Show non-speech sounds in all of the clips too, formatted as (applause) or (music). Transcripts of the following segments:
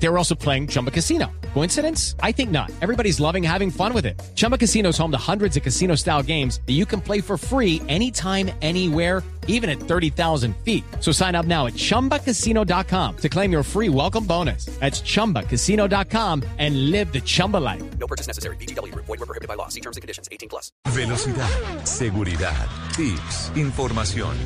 They were also playing Chumba Casino. Coincidence? I think not. Everybody's loving having fun with it. Chumba Casino is home to hundreds of casino style games that you can play for free anytime, anywhere, even at 30,000 feet. So sign up now at chumbacasino.com to claim your free welcome bonus. That's chumbacasino.com and live the Chumba life. No purchase necessary. BGW. Void were prohibited by law. See terms and conditions. 18 plus. Velocidad, seguridad, tips, información.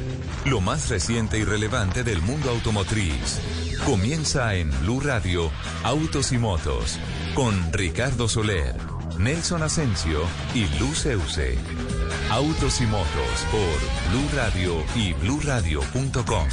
Lo más reciente y relevante del mundo automotriz. Comienza en Blue Radio, Autos y Motos, con Ricardo Soler, Nelson Asensio y Luceuse. Autos y Motos por Blue Radio y bluradio.com.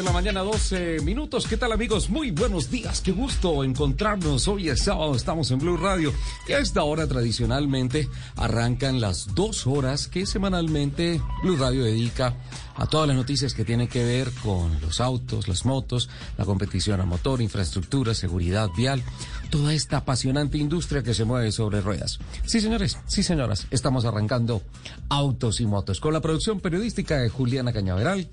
de la mañana, 12 minutos. ¿Qué tal, amigos? Muy buenos días. Qué gusto encontrarnos. Hoy es sábado, estamos en Blue Radio. Y a esta hora, tradicionalmente, arrancan las dos horas que semanalmente Blue Radio dedica a todas las noticias que tienen que ver con los autos, las motos, la competición a motor, infraestructura, seguridad vial, toda esta apasionante industria que se mueve sobre ruedas. Sí, señores, sí, señoras, estamos arrancando Autos y Motos con la producción periodística de Juliana Cañaveral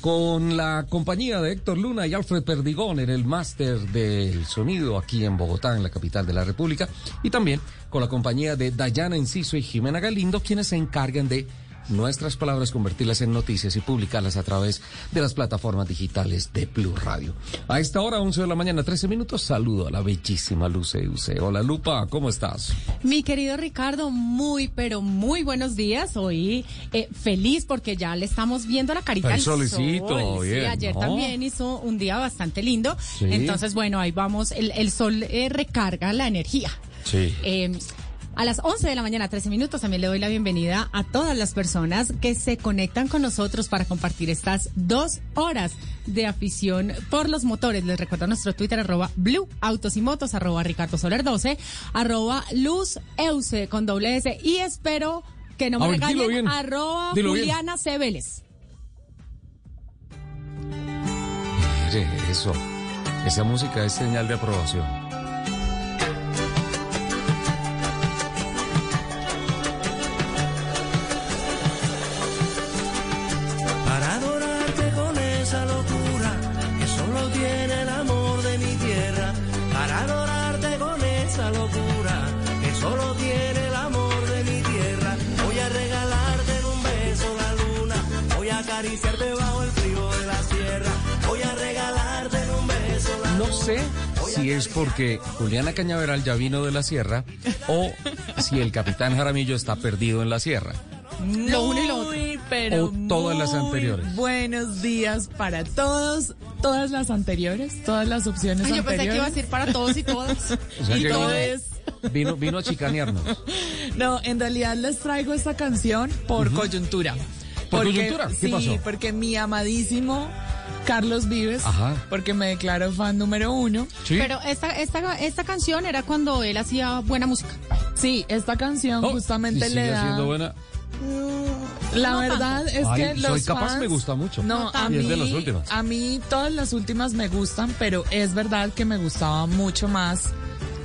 con la compañía de Héctor Luna y Alfred Perdigón en el máster del sonido aquí en Bogotá, en la capital de la República, y también con la compañía de Dayana Enciso y Jimena Galindo, quienes se encargan de nuestras palabras, convertirlas en noticias y publicarlas a través de las plataformas digitales de Blue Radio. A esta hora, 11 de la mañana, 13 minutos, saludo a la bellísima Luce Use. Hola Lupa, ¿cómo estás? Mi querido Ricardo, muy, pero muy buenos días. Hoy eh, feliz porque ya le estamos viendo la carita El al solecito, sol. Sí, bien, ayer ¿no? también hizo un día bastante lindo. Sí. Entonces, bueno, ahí vamos. El, el sol eh, recarga la energía. Sí. Eh, a las 11 de la mañana, 13 minutos, también le doy la bienvenida a todas las personas que se conectan con nosotros para compartir estas dos horas de afición por los motores. Les recuerdo nuestro Twitter, arroba Blue Autos y Motos, arroba Ricardo Soler 12, arroba Luz Euse con doble S y espero que no me ver, bien. arroba Dilo. Juliana C. Vélez. Mire, eso. Esa música es señal de aprobación. Sé si es porque Juliana Cañaveral ya vino de la sierra o si el capitán Jaramillo está perdido en la sierra. Lo uno y lo otro. Muy, pero O todas las anteriores. Buenos días para todos, todas las anteriores, todas las opciones Ay, yo pensé que iba a anteriores. decir para todos y todas. (laughs) O sea y todo vino, es- vino, vino a chicanearnos. No, en realidad les traigo esta canción por coyuntura. ¿Por Porque- coyuntura? ¿Qué sí, pasó? porque mi amadísimo Carlos Vives, Ajá. porque me declaro fan número uno. ¿Sí? Pero esta, esta, esta canción era cuando él hacía buena música. Sí, esta canción Oh, justamente le da. buena. La No verdad es Ay, que los soy capaz, fans- me gusta mucho. No, a Y mí, es de las últimas. a mí todas las últimas me gustan, pero es verdad que me gustaba mucho más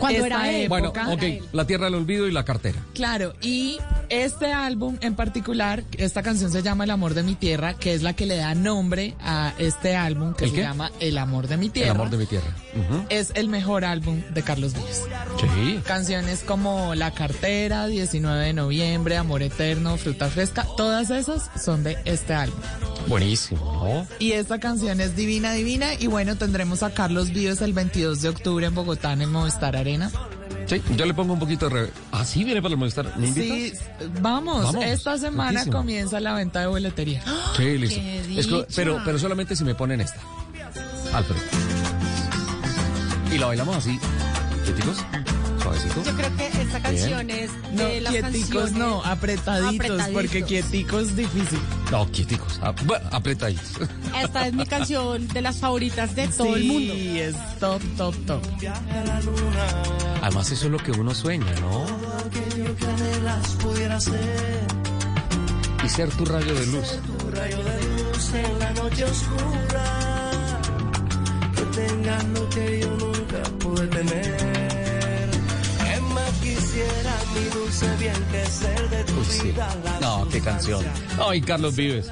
Cuando esta era él. Bueno, ok, la tierra del olvido y la cartera. Claro, y este álbum en particular, esta canción se llama El amor de mi tierra, que es la que le da nombre a este álbum que ¿El se qué? llama El amor de mi El tierra. amor de mi tierra. Es el mejor álbum de Carlos Vives. Sí. Canciones como La cartera, 19 de noviembre, Amor eterno, Fruta fresca, todas esas son de este álbum. Buenísimo, ¿no? Y esta canción es divina, divina. Y bueno, tendremos a Carlos Vives el 22 de octubre en Bogotá, en el Movistar Arena. Sí, yo le pongo un poquito de... re- Ah, sí, viene para el Movistar. ¿Me invitas? Sí, vamos, Vamos, esta semana riquísimo. comienza la venta de boletería. (gasps) Sí, listo. Pero, pero solamente si me ponen esta. Alfred. Y la bailamos así. ¿Qué chicos? Suavecito. Yo creo que esta canción canciones de las quieticos canciones. no, apretaditos, Apretaditos. porque quieticos difícil. No, quieticos. Ah, bueno, apretaditos. Esta es mi canción de las favoritas de todo el mundo. Sí, es top, top, top. Además, eso es lo que uno sueña, ¿no? Y ser tu rayo de luz. rayo de luz en la noche oscura, que tengas lo que yo nunca pude tener. Uy, sí. No, qué canción. Ay, Carlos Vives.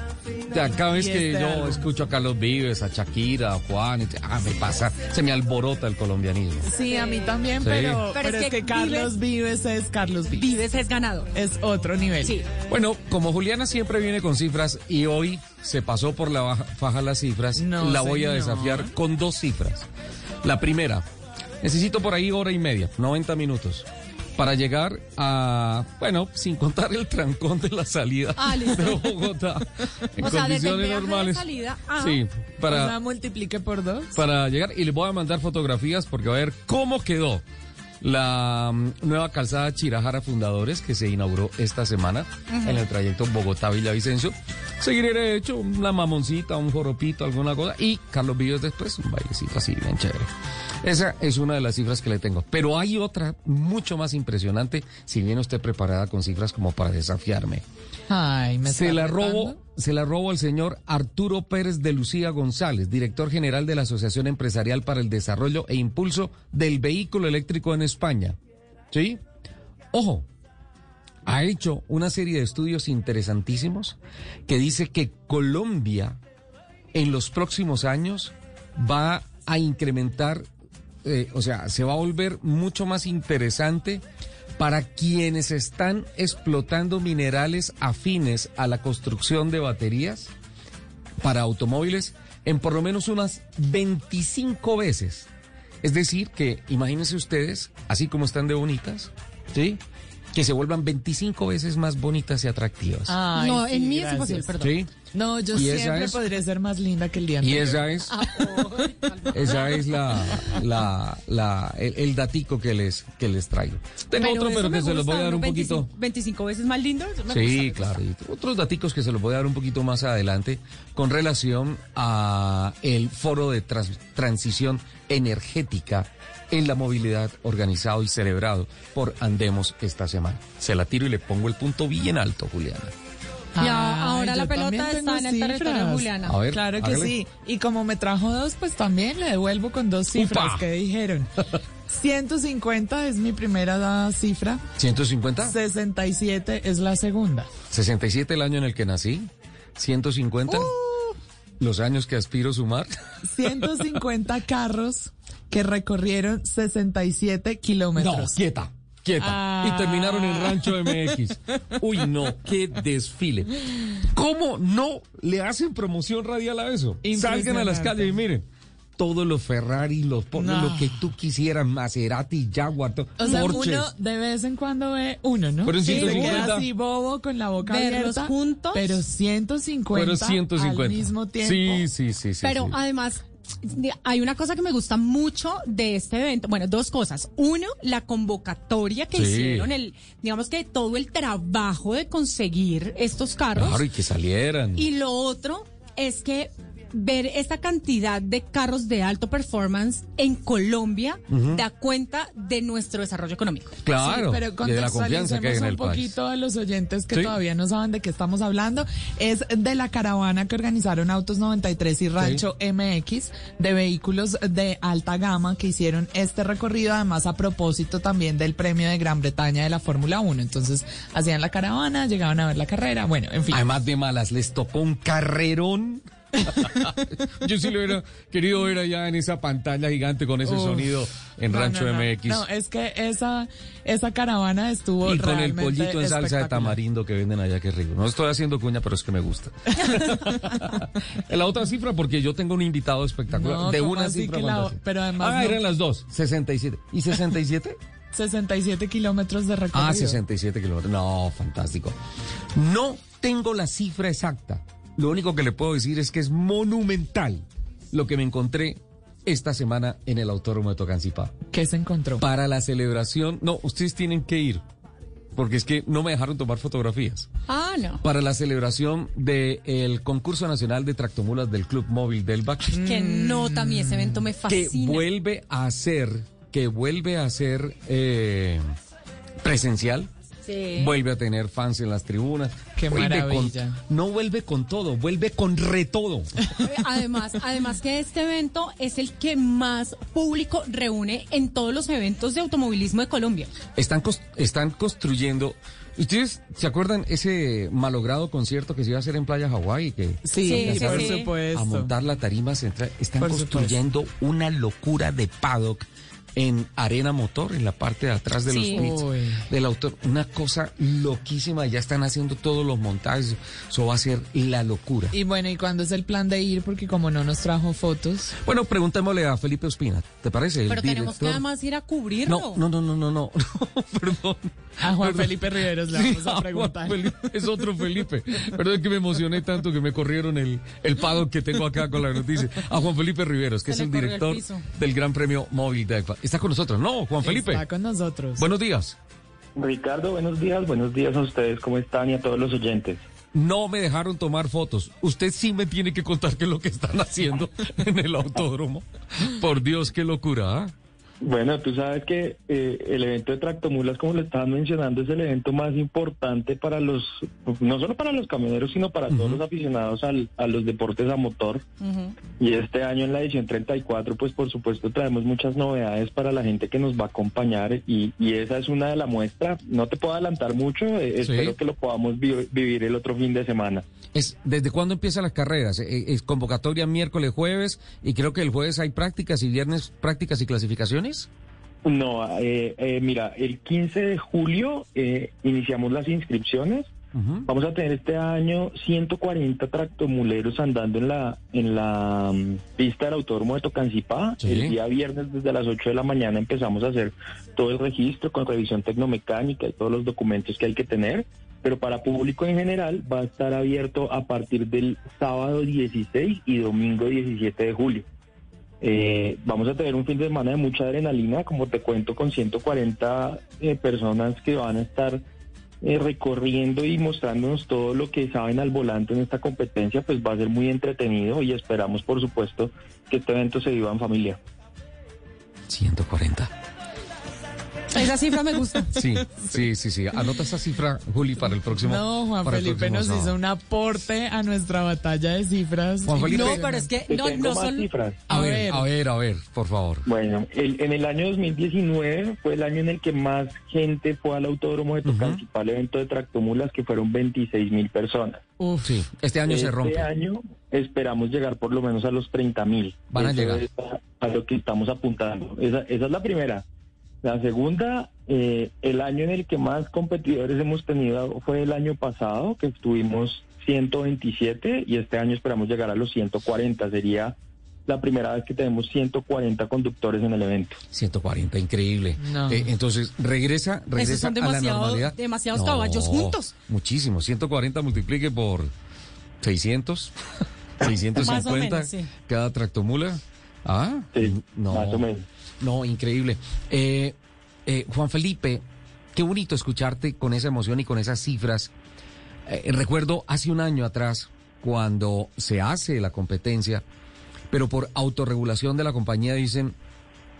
Cada vez que yo escucho a Carlos Vives, a Shakira, a Juan, ah, me pasa, se me alborota el colombianismo. Sí, a mí también, Sí. pero, Pero pero es es, que que, Carlos Vives, es Carlos Vives. Vives es ganador. Es otro nivel. Sí. Bueno, como Juliana siempre viene con cifras y hoy se pasó por la baja- faja las cifras, No, la voy a desafiar con dos cifras. La primera, necesito por ahí hora y media, 90 minutos, para llegar a, bueno, sin contar el trancón de la salida Ah, de Bogotá, (laughs) en O sea, desde condiciones de normales. salida, ajá. Sí, O para, sea, multiplique por dos. para llegar y les voy a mandar fotografías porque va a ver cómo quedó la mm, nueva calzada Chirajara Fundadores que se inauguró esta semana en el trayecto Bogotá-Villavicencio. Seguiré de hecho una mamoncita, un joropito, alguna cosa y Carlos Villos después un bailecito así bien chévere. Esa es una de las cifras que le tengo. Pero hay otra mucho más impresionante si viene usted preparada con cifras como para desafiarme. Ay, me Se la retando. robo, se la robo al señor Arturo Pérez de Lucía González, director general de la Asociación Empresarial para el Desarrollo e Impulso del Vehículo Eléctrico en España. ¿Sí? Ojo, ha hecho una serie de estudios interesantísimos que dice que Colombia en los próximos años va a incrementar, eh, o sea, se va a volver mucho más interesante para quienes están explotando minerales afines a la construcción de baterías para automóviles en por lo menos unas 25 veces. Es decir, que imagínense ustedes, así como están de bonitas, ¿sí? Que se vuelvan 25 veces más bonitas y atractivas. Ay, no, sí, en mí es gracias. imposible, perdón. ¿Sí? No, yo Y siempre es- podría ser más linda que el día Y anterior. esa es, (laughs) esa es la, la, la, el, el datico que les, que les traigo. Tengo otro, eso pero que se los voy a dar un 25 poquito. 25 veces más lindo. me Sí, gusta, claro. gusta. Y otros daticos que se los voy a dar un poquito más adelante con relación a el foro de trans- transición energética en la movilidad organizado y celebrado por Andemos esta semana. Se la tiro y le pongo el punto bien alto, Juliana. Y a- ahora la pelota está en el territorio de cifras. Juliana. A ver, Claro que hágale. sí. Y como me trajo dos, pues también le devuelvo con dos cifras ¡Upa! que dijeron. (laughs) 150 es mi primera cifra, 150, 67 es la segunda. 67 el año en el que nací, 150 Uh. los años que aspiro sumar. 150 (laughs) carros que recorrieron 67 No, kilómetros. quieta, quieta. Ah. Y terminaron en Rancho MX. (laughs) Uy, no, qué desfile. ¿Cómo no le hacen promoción radial a eso? Salgan a las calles y miren. Todos los Ferrari, los No. lo que tú quisieras, Maserati, Jaguar, to- O sea, Porsche. uno de vez en cuando ve uno, ¿no? Pero en Sí, se 150. queda así bobo con la boca Verlos abierta. juntos. Pero 150, Pero 150. al mismo tiempo. Sí, sí, sí, sí. Pero sí. además, de- hay una cosa que me gusta mucho de este evento. Bueno, dos cosas. Uno, la convocatoria que Sí. hicieron, el, digamos que todo el trabajo de conseguir estos carros. Claro, y que salieran. Y lo otro es que ver esta cantidad de carros de alto performance en Colombia da cuenta de nuestro desarrollo económico. Claro, Sí, pero y de la confianza que hay en contextualicemos el un país. poquito a los oyentes que Sí. todavía no saben de qué estamos hablando. Es de la caravana que organizaron Autos 93 y Rancho MX de vehículos de alta gama que hicieron este recorrido, además a propósito también del premio de Gran Bretaña de la Fórmula 1. Entonces hacían la caravana, llegaban a ver la carrera, bueno, en fin. Además de malas, les tocó un carrerón. (laughs) Yo sí lo hubiera querido ver allá en esa pantalla gigante con ese Uf. sonido en No, Rancho no, no. MX. No, es que esa, esa caravana estuvo y con el pollito en salsa de tamarindo que venden allá, que rico. No estoy haciendo cuña, pero es que me gusta. (laughs) la otra cifra, porque yo tengo un invitado espectacular. De ¿cómo una cifra la- pero además Ah, eran las dos. 67. ¿Y 67? 67 (laughs) kilómetros de recorrido. ah, 67 kilómetros. No, fantástico. No tengo la cifra exacta. Lo único que le puedo decir es que es monumental lo que me encontré esta semana en el Autódromo de Tocancipá. ¿Qué se encontró? Para la celebración, no, ustedes tienen que ir, porque es que no me dejaron tomar fotografías. Ah, no. Para la celebración del concurso nacional de tractomulas del Club Móvil del Bac, Que a mí ese evento me que fascina. vuelve a ser, que vuelve a ser eh, presencial. Sí. Vuelve a tener fans en las tribunas. Qué Vuelve maravilla. con- no vuelve con todo, vuelve con retodo. Además, además que este evento es el que más público reúne en todos los eventos de automovilismo de Colombia. Están, están construyendo. ¿Ustedes se acuerdan ese malogrado concierto que se iba a hacer en Playa Hawái? Que Sí, Sí, sí, por sí. supuesto. a montar la tarima central. Están Por supuesto. construyendo una locura de paddock en arena motor, en la parte de atrás de Sí. los pits del autor. Una cosa loquísima. Ya están haciendo todos los montajes. Eso va a ser la locura. Y bueno, ¿y cuándo es el plan de ir? Porque como no nos trajo fotos. Bueno, preguntémosle a Felipe Ospina. ¿Te parece? El Pero tenemos que además ir a cubrirlo. No, no, no, no, no, no. (laughs) Perdón. A Juan Perdón. Felipe Riveros le Sí, vamos a preguntar. Felipe, es otro Felipe. Perdón que me emocioné tanto que me corrieron el, el pago que tengo acá con la noticia. A Juan Felipe Riveros, que Se es el director del Gran Premio Móvil de. Está con nosotros, ¿no, Juan Felipe? Está con nosotros. Buenos días. Ricardo, buenos días, buenos días a ustedes, ¿cómo están? Y a todos los oyentes. No me dejaron tomar fotos. Usted sí me tiene que contar qué es lo que están haciendo (laughs) en el autódromo. Por Dios, qué locura. ¿ah? Bueno, tú sabes que eh, el evento de tractomulas, como lo estaban mencionando, es el evento más importante para los, no solo para los camioneros, sino para todos los aficionados al- a los deportes a motor. Y este año en la edición 34, pues por supuesto traemos muchas novedades para la gente que nos va a acompañar y, y esa es una de la muestra. No te puedo adelantar mucho, eh, Sí. espero que lo podamos vi- vivir el otro fin de semana. Es, ¿Desde cuándo empiezan las carreras? Eh, Es convocatoria miércoles, jueves, y creo que el jueves hay prácticas y viernes prácticas y clasificaciones. No, eh, eh, mira, el 15 de julio eh, iniciamos las inscripciones. Vamos a tener este año 140 tractomuleros andando en la en la mm, pista del Autódromo de Tocancipá. Sí. El día viernes desde las 8 de la mañana empezamos a hacer todo el registro con revisión tecnomecánica y todos los documentos que hay que tener. Pero para público en general va a estar abierto a partir del sábado 16 y domingo 17 de julio. Eh, vamos a tener un fin de semana de mucha adrenalina, como te cuento, con 140 eh, personas que van a estar eh, recorriendo y mostrándonos todo lo que saben al volante en esta competencia, pues va a ser muy entretenido y esperamos, por supuesto, que este evento se viva en familia. 140. Esa cifra me gusta. Sí, sí, sí, sí. Anota esa cifra, Juli, para el próximo. No, Juan para el Felipe próximo nos sábado. hizo un aporte a nuestra batalla de cifras. Juan Felipe. No, pero es que no, tengo no más solo. cifras. A, ver, a ver, a ver, por favor. Bueno, el- en el año 2019 fue el año en el que más gente fue al autódromo de Tocancipá, el evento de tractomulas, que fueron 26 mil personas. Uf, Sí, este año se este rompe. año esperamos llegar por lo menos a los 30 mil. Van a llegar. Es a, a lo que estamos apuntando. Esa, esa es la primera. La segunda, eh, el año en el que más competidores hemos tenido fue el año pasado, que tuvimos 127 y este año esperamos llegar a los 140. Sería la primera vez que tenemos 140 conductores en el evento. 140, increíble. No. Eh, entonces, regresa, regresa son a la demasiado- normalidad. demasiados caballos juntos. Muchísimo. 140 multiplique por 600. 650 (laughs) Más o menos, sí. cada tractomula. Ah, Sí, no. más o menos. No, increíble. Eh, eh, Juan Felipe, qué bonito escucharte con esa emoción y con esas cifras. Eh, recuerdo hace un año atrás, cuando se hace la competencia, pero por autorregulación de la compañía dicen,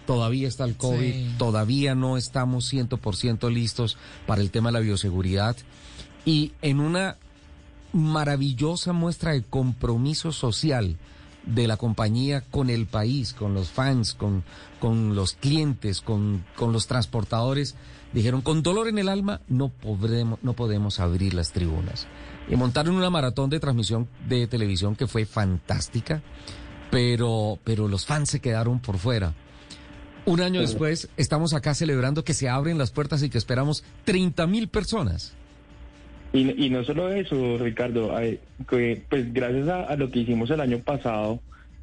todavía está el COVID, Sí. todavía no estamos 100% listos para el tema de la bioseguridad. Y en una maravillosa muestra de compromiso social de la compañía con el país, con los fans, con, con los clientes, con, con los transportadores, dijeron, con dolor en el alma, no podremos, no podemos abrir las tribunas. Y montaron una maratón de transmisión de televisión que fue fantástica, pero, pero los fans se quedaron por fuera. Un año después, estamos acá celebrando que se abren las puertas y que esperamos 30 mil personas. Y, y no solo eso, Ricardo, que, pues gracias a, a lo que hicimos el año pasado,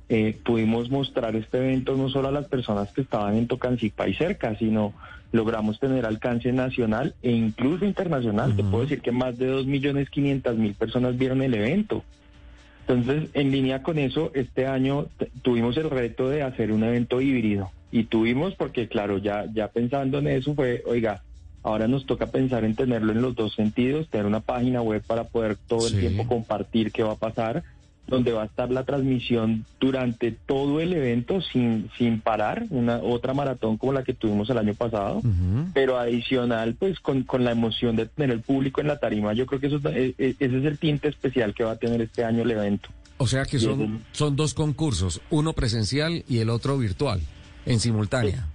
eh, pudimos mostrar este evento no solo a las personas que estaban en Tocancipá y cerca, sino logramos tener alcance nacional e incluso internacional. Te puedo decir que más de 2.500.000 personas vieron el evento. Entonces, en línea con eso, este año tuvimos el reto de hacer un evento híbrido. Y tuvimos, porque claro, ya, ya pensando en eso fue, oiga, ahora nos toca pensar en tenerlo en los dos sentidos, tener una página web para poder todo Sí. el tiempo compartir qué va a pasar, donde va a estar la transmisión durante todo el evento sin, sin parar, una otra maratón como la que tuvimos el año pasado pero adicional, pues con, con la emoción de tener el público en la tarima, yo creo que eso, eh, eh, ese es el tinte especial que va a tener este año el evento. O sea que son, son dos concursos, uno presencial y el otro virtual, en simultánea.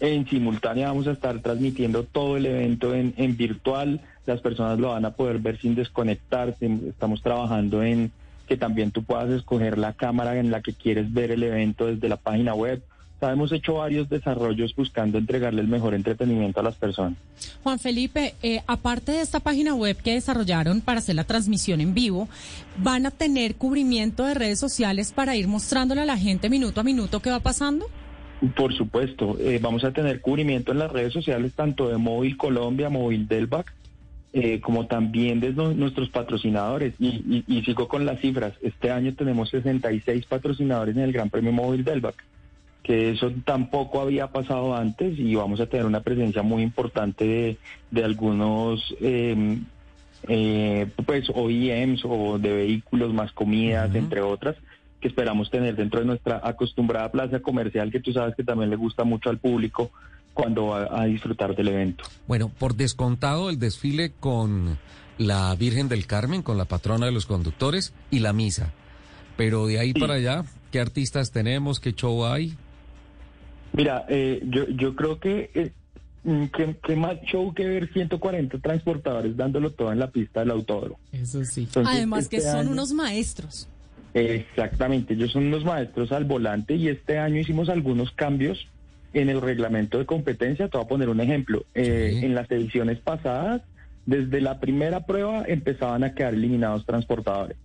En simultánea vamos a estar transmitiendo todo el evento en, en virtual, las personas lo van a poder ver sin desconectarse, estamos trabajando en que también tú puedas escoger la cámara en la que quieres ver el evento desde la página web. Hemos hecho varios desarrollos buscando entregarle el mejor entretenimiento a las personas. Juan Felipe, eh, aparte de esta página web que desarrollaron para hacer la transmisión en vivo, ¿van a tener cubrimiento de redes sociales para ir mostrándole a la gente minuto a minuto qué va pasando? Por supuesto, eh, vamos a tener cubrimiento en las redes sociales tanto de Móvil Colombia, Móvil Delvac, eh, como también de nu- nuestros patrocinadores. Y, y- y sigo con las cifras. Este año tenemos 66 patrocinadores en el Gran Premio Móvil Delvac, que eso tampoco había pasado antes y vamos a tener una presencia muy importante de, de algunos... eh, eh, pues OEMs o de vehículos más comidas, entre otras, que esperamos tener dentro de nuestra acostumbrada plaza comercial que tú sabes que también le gusta mucho al público cuando va a disfrutar del evento. Bueno, por descontado el desfile con la Virgen del Carmen, con la patrona de los conductores y la misa. Pero de ahí Sí. para allá, ¿qué artistas tenemos? ¿Qué show hay? Mira, eh, yo, yo creo que, eh, mm, que, que más show que ver 140 transportadores dándolo todo en la pista del autódromo. Eso sí. Entonces, Además que este son año- unos maestros. Exactamente, ellos son unos maestros al volante y este año hicimos algunos cambios en el reglamento de competencia. Te voy a poner un ejemplo. Eh, Sí. En las ediciones pasadas, desde la primera prueba empezaban a quedar eliminados transportadores.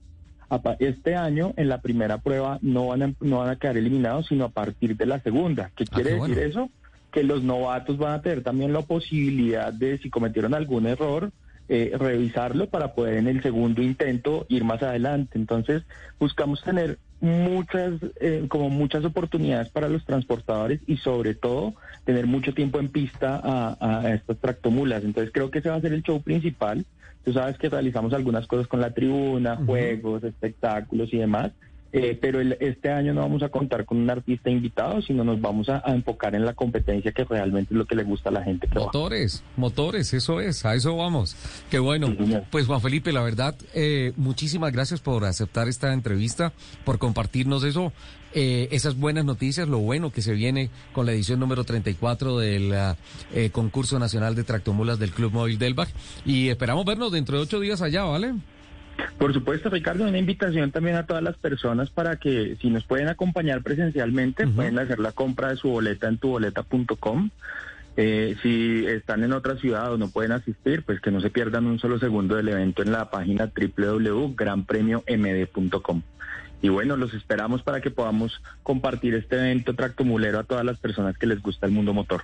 Este año, en la primera prueba, no van a, no van a quedar eliminados, sino a partir de la segunda. ¿Qué Ah, quiere qué decir eso? Que los novatos van a tener también la posibilidad de, si cometieron algún error, eh, revisarlo para poder en el segundo intento ir más adelante. Entonces, buscamos tener muchas, eh, como muchas oportunidades para los transportadores y sobre todo tener mucho tiempo en pista a, a estas tractomulas. Entonces, creo que ese va a ser el show principal. Tú sabes que realizamos algunas cosas con la tribuna, juegos, espectáculos y demás. Eh, pero el- este año no vamos a contar con un artista invitado, sino nos vamos a, a enfocar en la competencia que realmente es lo que le gusta a la gente que va. Motores, motores, eso es, a eso vamos. Qué bueno. Sí. Pues Juan Felipe, la verdad, eh, muchísimas gracias por aceptar esta entrevista, por compartirnos eso, eh, esas buenas noticias, lo bueno que se viene con la edición número 34 del ah, eh, concurso nacional de tractomulas del Club Móvil Delbach. Y esperamos vernos dentro de ocho días allá, ¿vale? Por supuesto, Ricardo, una invitación también a todas las personas para que si nos pueden acompañar presencialmente, pueden hacer la compra de su boleta en tuboleta.com. Eh, si están en otra ciudad o no pueden asistir, pues que no se pierdan un solo segundo del evento en la página www.granpremiomd.com. Y bueno, los esperamos para que podamos compartir este evento tractomulero a todas las personas que les gusta el mundo motor.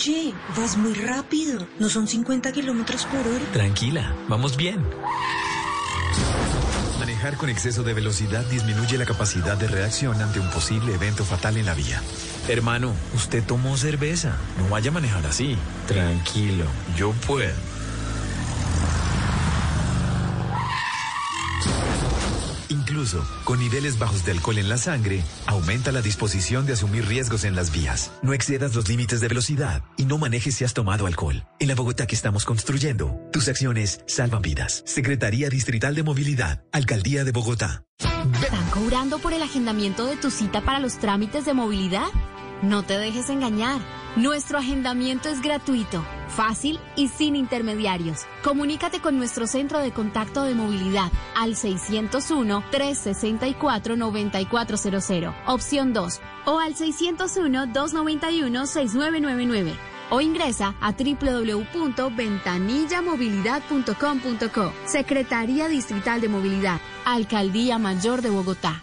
Che, vas muy rápido. ¿No son 50 kilómetros por hora? Tranquila, vamos bien. Manejar con exceso de velocidad disminuye la capacidad de reacción ante un posible evento fatal en la vía. Hermano, usted tomó cerveza. No vaya a manejar así. Tranquilo, yo puedo. Incluso con niveles bajos de alcohol en la sangre, aumenta la disposición de asumir riesgos en las vías. No excedas los límites de velocidad y no manejes si has tomado alcohol. En la Bogotá que estamos construyendo, tus acciones salvan vidas. Secretaría Distrital de Movilidad, Alcaldía de Bogotá. ¿Están cobrando por el agendamiento de tu cita para los trámites de movilidad? No te dejes engañar. Nuestro agendamiento es gratuito, fácil y sin intermediarios. Comunícate con nuestro centro de contacto de movilidad al 601-364-9400, opción 2, o al 601-291-6999. O ingresa a www.ventanillamovilidad.com.co. Secretaría Distrital de Movilidad, Alcaldía Mayor de Bogotá.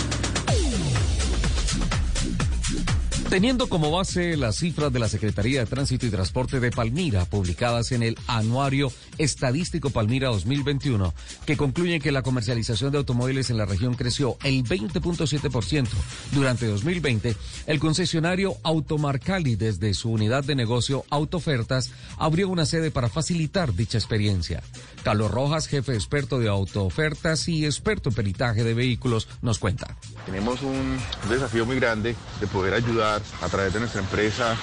Teniendo como base las cifras de la Secretaría de Tránsito y Transporte de Palmira, publicadas en el Anuario Estadístico Palmira 2021, que concluyen que la comercialización de automóviles en la región creció el 20.7% durante 2020, el concesionario Automarcali, desde su unidad de negocio Autoofertas, abrió una sede para facilitar dicha experiencia. Carlos Rojas, jefe experto de Autoofertas y experto en peritaje de vehículos, nos cuenta. Tenemos un desafío muy grande de poder ayudar a través de nuestra empresa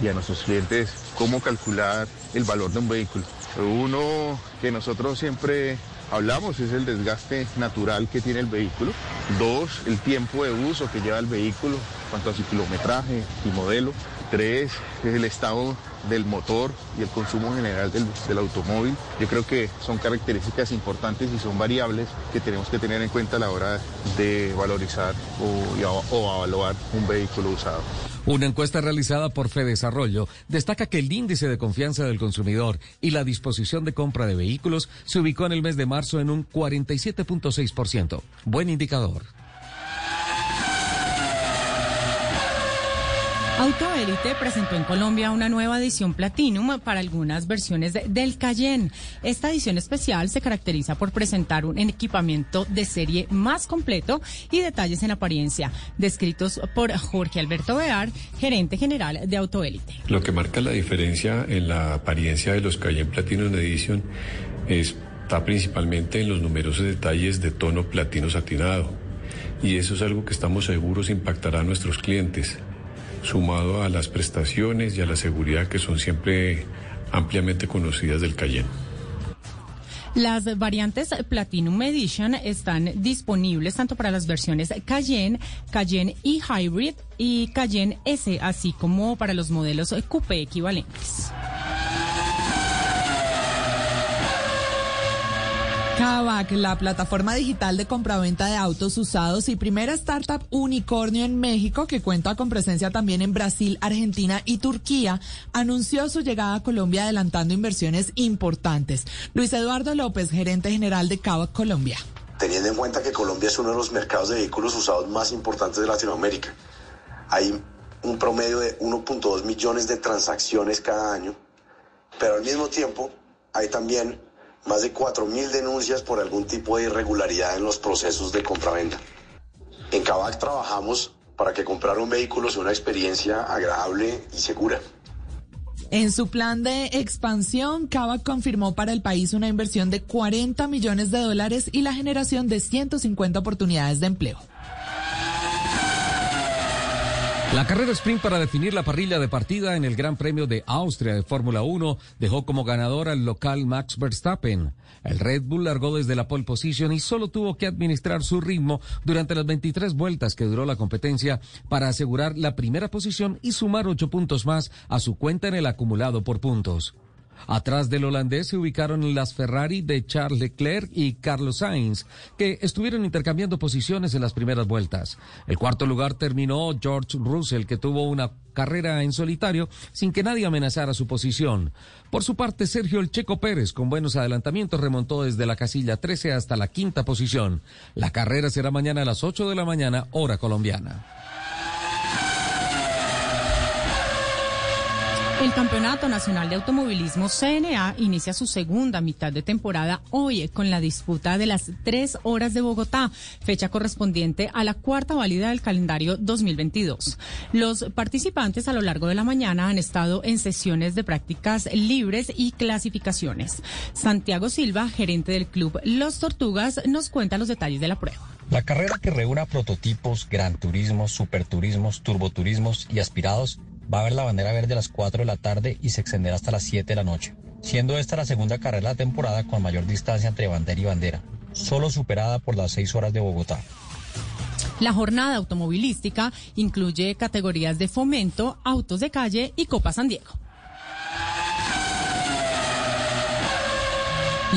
y a nuestros clientes cómo calcular el valor de un vehículo. Uno que nosotros siempre hablamos es el desgaste natural que tiene el vehículo. Dos, el tiempo de uso que lleva el vehículo, cuanto a su kilometraje y modelo. Tres, es el estado del motor y el consumo general del, del, automóvil. Yo creo que son características importantes y son variables que tenemos que tener en cuenta a la hora de valorizar o, o evaluar un vehículo usado. Una encuesta realizada por Fedesarrollo destaca que el índice de confianza del consumidor y la disposición de compra de vehículos se ubicó en el mes de marzo en un 47.6%. Buen indicador. Autoélite presentó en Colombia una nueva edición Platinum para algunas versiones de, del Cayenne. Esta edición especial se caracteriza por presentar un equipamiento de serie más completo y detalles en apariencia, descritos por Jorge Alberto Bear, gerente general de Autoélite. Lo que marca la diferencia en la apariencia de los Cayenne Platinum Edition es, está principalmente en los numerosos detalles de tono platino satinado. Y eso es algo que estamos seguros impactará a nuestros clientes sumado a las prestaciones y a la seguridad que son siempre ampliamente conocidas del Cayenne. Las variantes Platinum Edition están disponibles tanto para las versiones Cayenne, Cayenne e-Hybrid y Cayenne S, así como para los modelos Coupé equivalentes. Kavak, la plataforma digital de compraventa de autos usados y primera startup unicornio en México que cuenta con presencia también en Brasil, Argentina y Turquía, anunció su llegada a Colombia adelantando inversiones importantes. Luis Eduardo López, gerente general de Kavak Colombia. Teniendo en cuenta que Colombia es uno de los mercados de vehículos usados más importantes de Latinoamérica, hay un promedio de 1.2 millones de transacciones cada año, pero al mismo tiempo hay también más de 4.000 denuncias por algún tipo de irregularidad en los procesos de compraventa. En Kavak trabajamos para que comprar un vehículo sea una experiencia agradable y segura. En su plan de expansión, Kavak confirmó para el país una inversión de 40 millones de dólares y la generación de 150 oportunidades de empleo. La carrera sprint para definir la parrilla de partida en el Gran Premio de Austria de Fórmula 1 dejó como ganador al local Max Verstappen. El Red Bull largó desde la pole position y solo tuvo que administrar su ritmo durante las 23 vueltas que duró la competencia para asegurar la primera posición y sumar ocho puntos más a su cuenta en el acumulado por puntos. Atrás del holandés se ubicaron las Ferrari de Charles Leclerc y Carlos Sainz, que estuvieron intercambiando posiciones en las primeras vueltas. El cuarto lugar terminó George Russell, que tuvo una carrera en solitario sin que nadie amenazara su posición. Por su parte, Sergio El Checo Pérez, con buenos adelantamientos, remontó desde la casilla 13 hasta la quinta posición. La carrera será mañana a las 8 de la mañana, hora colombiana. El Campeonato Nacional de Automovilismo CNA inicia su segunda mitad de temporada hoy con la disputa de las tres horas de Bogotá, fecha correspondiente a la cuarta válida del calendario 2022. Los participantes a lo largo de la mañana han estado en sesiones de prácticas libres y clasificaciones. Santiago Silva, gerente del club Los Tortugas, nos cuenta los detalles de la prueba. La carrera que reúne prototipos, gran turismos, superturismos, turboturismos y aspirados va a haber la bandera verde a las 4 de la tarde y se extenderá hasta las 7 de la noche, siendo esta la segunda carrera de la temporada con mayor distancia entre bandera y bandera, solo superada por las 6 horas de Bogotá. La jornada automovilística incluye categorías de fomento, autos de calle y Copa San Diego.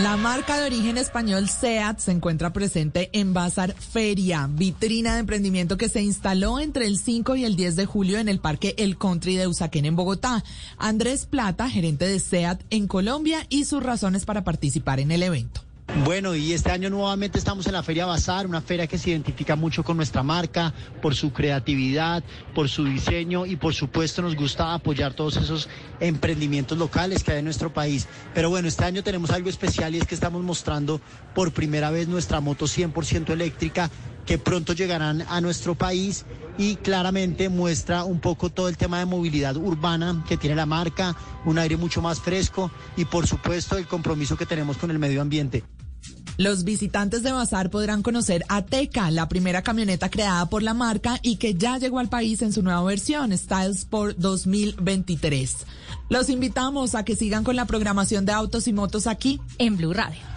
La marca de origen español SEAT se encuentra presente en Bazar Feria, vitrina de emprendimiento que se instaló entre el 5 y el 10 de julio en el Parque El Country de Usaquén en Bogotá. Andrés Plata, gerente de SEAT en Colombia, y sus razones para participar en el evento. Bueno, y este año nuevamente estamos en la Feria Bazar, una feria que se identifica mucho con nuestra marca, por su creatividad, por su diseño y por supuesto nos gusta apoyar todos esos emprendimientos locales que hay en nuestro país. Pero bueno, este año tenemos algo especial y es que estamos mostrando por primera vez nuestra moto 100% eléctrica que pronto llegarán a nuestro país y claramente muestra un poco todo el tema de movilidad urbana que tiene la marca, un aire mucho más fresco y por supuesto el compromiso que tenemos con el medio ambiente. Los visitantes de Bazar podrán conocer a Teca, la primera camioneta creada por la marca y que ya llegó al país en su nueva versión, Style Sport 2023. Los invitamos a que sigan con la programación de autos y motos aquí en Blue Radio.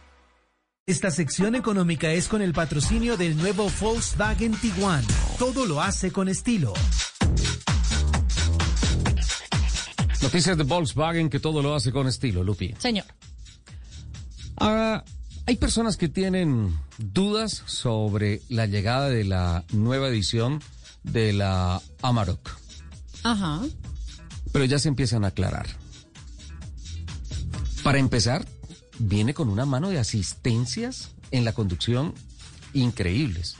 Esta sección económica es con el patrocinio del nuevo Volkswagen Tiguan. Todo lo hace con estilo. Noticias de Volkswagen que todo lo hace con estilo, Lupi. Señor. Ahora, hay personas que tienen dudas sobre la llegada de la nueva edición de la Amarok. Ajá. Pero ya se empiezan a aclarar. Para empezar, viene con una mano de asistencias en la conducción increíbles.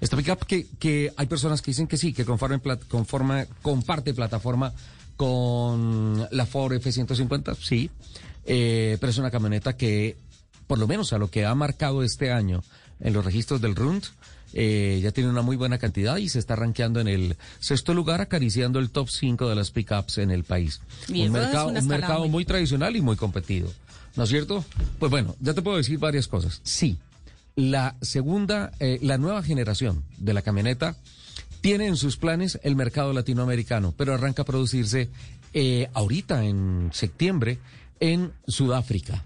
Esta pickup que, que hay personas que dicen que sí, que conforme, comparte plataforma con la Ford F-150, sí, eh, pero es una camioneta que, por lo menos a lo que ha marcado este año en los registros del RUND, eh, ya tiene una muy buena cantidad y se está rankeando en el sexto lugar, acariciando el top 5 de las pickups en el país. un mercado, un mercado muy tradicional y muy competido. ¿No es cierto? Pues bueno, ya te puedo decir varias cosas. Sí, la segunda, eh, la nueva generación de la camioneta tiene en sus planes el mercado latinoamericano, pero arranca a producirse eh, ahorita en septiembre en Sudáfrica.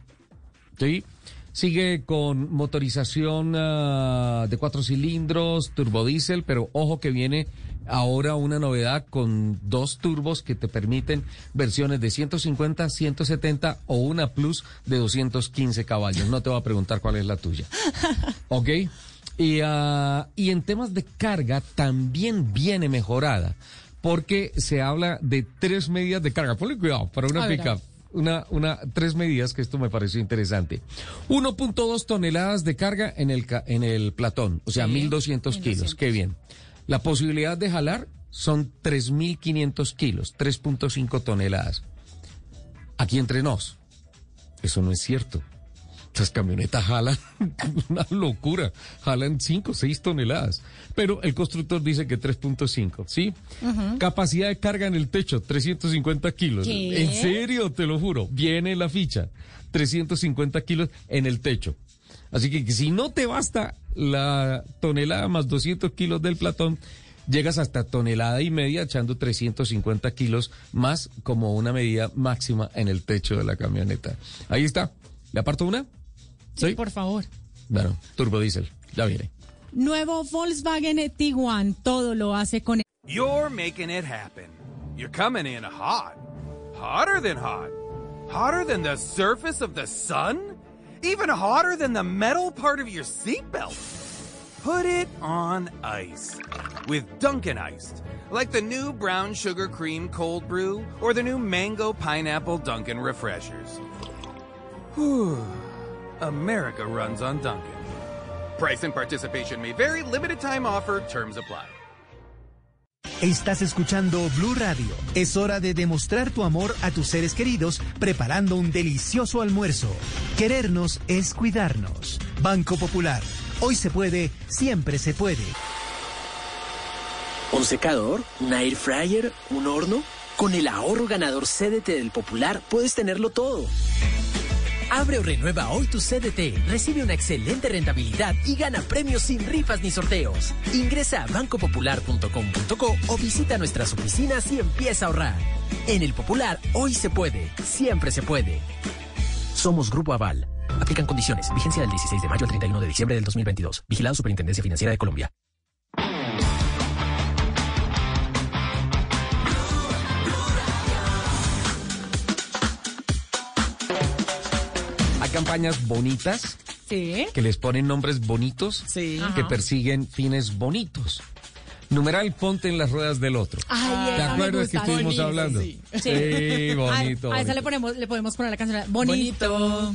¿Sí? Sigue con motorización ah, de cuatro cilindros, turbodiesel, pero ojo que viene ahora una novedad con dos turbos que te permiten versiones de 150, 170 o una plus de 215 caballos. No te voy a preguntar cuál es la tuya. (laughs) ¿Ok? Y, ah, y en temas de carga también viene mejorada, porque se habla de tres medidas de carga. Ponle cuidado para una pickup. Una, una, tres medidas que esto me pareció interesante. 1.2 toneladas de carga en el, en el platón, o sea, 1.200 kilos. Qué bien. La posibilidad de jalar son 3.500 kilos, 3.5 toneladas. Aquí entre nos, eso no es cierto. Estas camionetas jalan (laughs) una locura, jalan 5 o 6 toneladas. Pero el constructor dice que 3.5, ¿sí? Ujú. Capacidad de carga en el techo, 350 kilos. ¿Qué? En serio, te lo juro. Viene la ficha, 350 kilos en el techo. Así que si no te basta la tonelada más 200 kilos del platón, llegas hasta tonelada y media echando 350 kilos más como una medida máxima en el techo de la camioneta. Ahí está. ¿Le aparto una? Sí, por favor. Bueno, turbo diésel. Ya viene. Nuevo Volkswagen Tiguan, todo lo hace con You're making it happen. You're coming in hot. Hotter than hot. Hotter than the surface of the sun? Even hotter than the metal part of your seatbelt. Put it on ice. With Dunkin' Iced. Like the new brown sugar cream cold brew or the new mango pineapple Dunkin' refreshers. Whew. America runs on Dunkin'. Price and participation may vary. Limited time offer. Terms apply. Estás escuchando Blue Radio. Es hora de demostrar tu amor a tus seres queridos preparando un delicioso almuerzo. Querernos es cuidarnos. Banco Popular. Hoy se puede, siempre se puede. ¿Un secador? ¿Un air fryer? ¿Un horno? Con el ahorro ganador CDT del Popular puedes tenerlo todo. Abre o renueva hoy tu CDT, recibe una excelente rentabilidad y gana premios sin rifas ni sorteos. Ingresa a bancopopular.com.co o visita nuestras oficinas y empieza a ahorrar. En el Popular, hoy se puede, siempre se puede. Somos Grupo Aval. Aplican condiciones. Vigencia del 16 de mayo al 31 de diciembre del 2022. Vigilado Superintendencia Financiera de Colombia. Campañas bonitas Sí. que les ponen nombres bonitos Sí. que Ajá. persiguen fines bonitos. Numeral ponte en las ruedas del otro. Ay, ¿Te acuerdas que estuvimos Bonito, hablando? sí. Sí, bonito. A, a esa bonito. le ponemos, le podemos poner la canción. Bonito.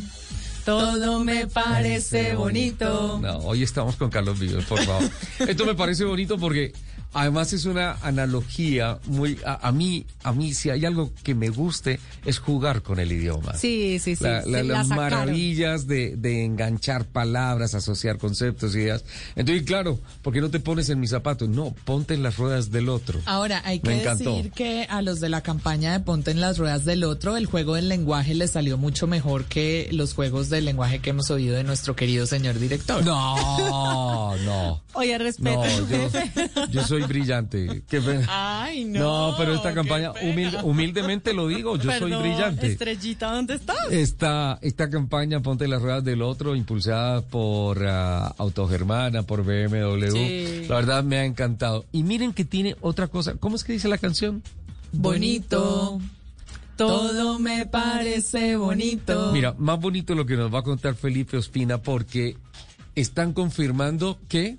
Todo me parece bonito. No, hoy estamos con Carlos Vives, por favor. Esto me parece bonito porque además es una analogía muy a, a mí a mí si hay algo que me guste es jugar con el idioma. Sí, sí, sí. La- la- se la las sacaron. maravillas de, de enganchar palabras, asociar conceptos, ideas. Entonces, claro, ¿por qué no te pones en mis zapatos? No, ponte en las ruedas del otro. Ahora, hay que decir que a los de la campaña de Ponte en las ruedas del otro, el juego del lenguaje les salió mucho mejor que los juegos del lenguaje que hemos oído de nuestro querido señor director. No, no. Oye, respeto. No, yo, yo soy brillante. Qué pena. Ay, no. No, pero esta campaña, humil- humildemente lo digo, yo soy brillante. Estrellita, ¿dónde estás? Esta, esta campaña Ponte las ruedas del otro, impulsada por ah, Autogermana, por BMW, Sí. la verdad me ha encantado. Y miren que tiene otra cosa, ¿cómo es que dice la canción? Bonito. Todo me parece bonito. Mira, más bonito lo que nos va a contar Felipe Ospina porque están confirmando que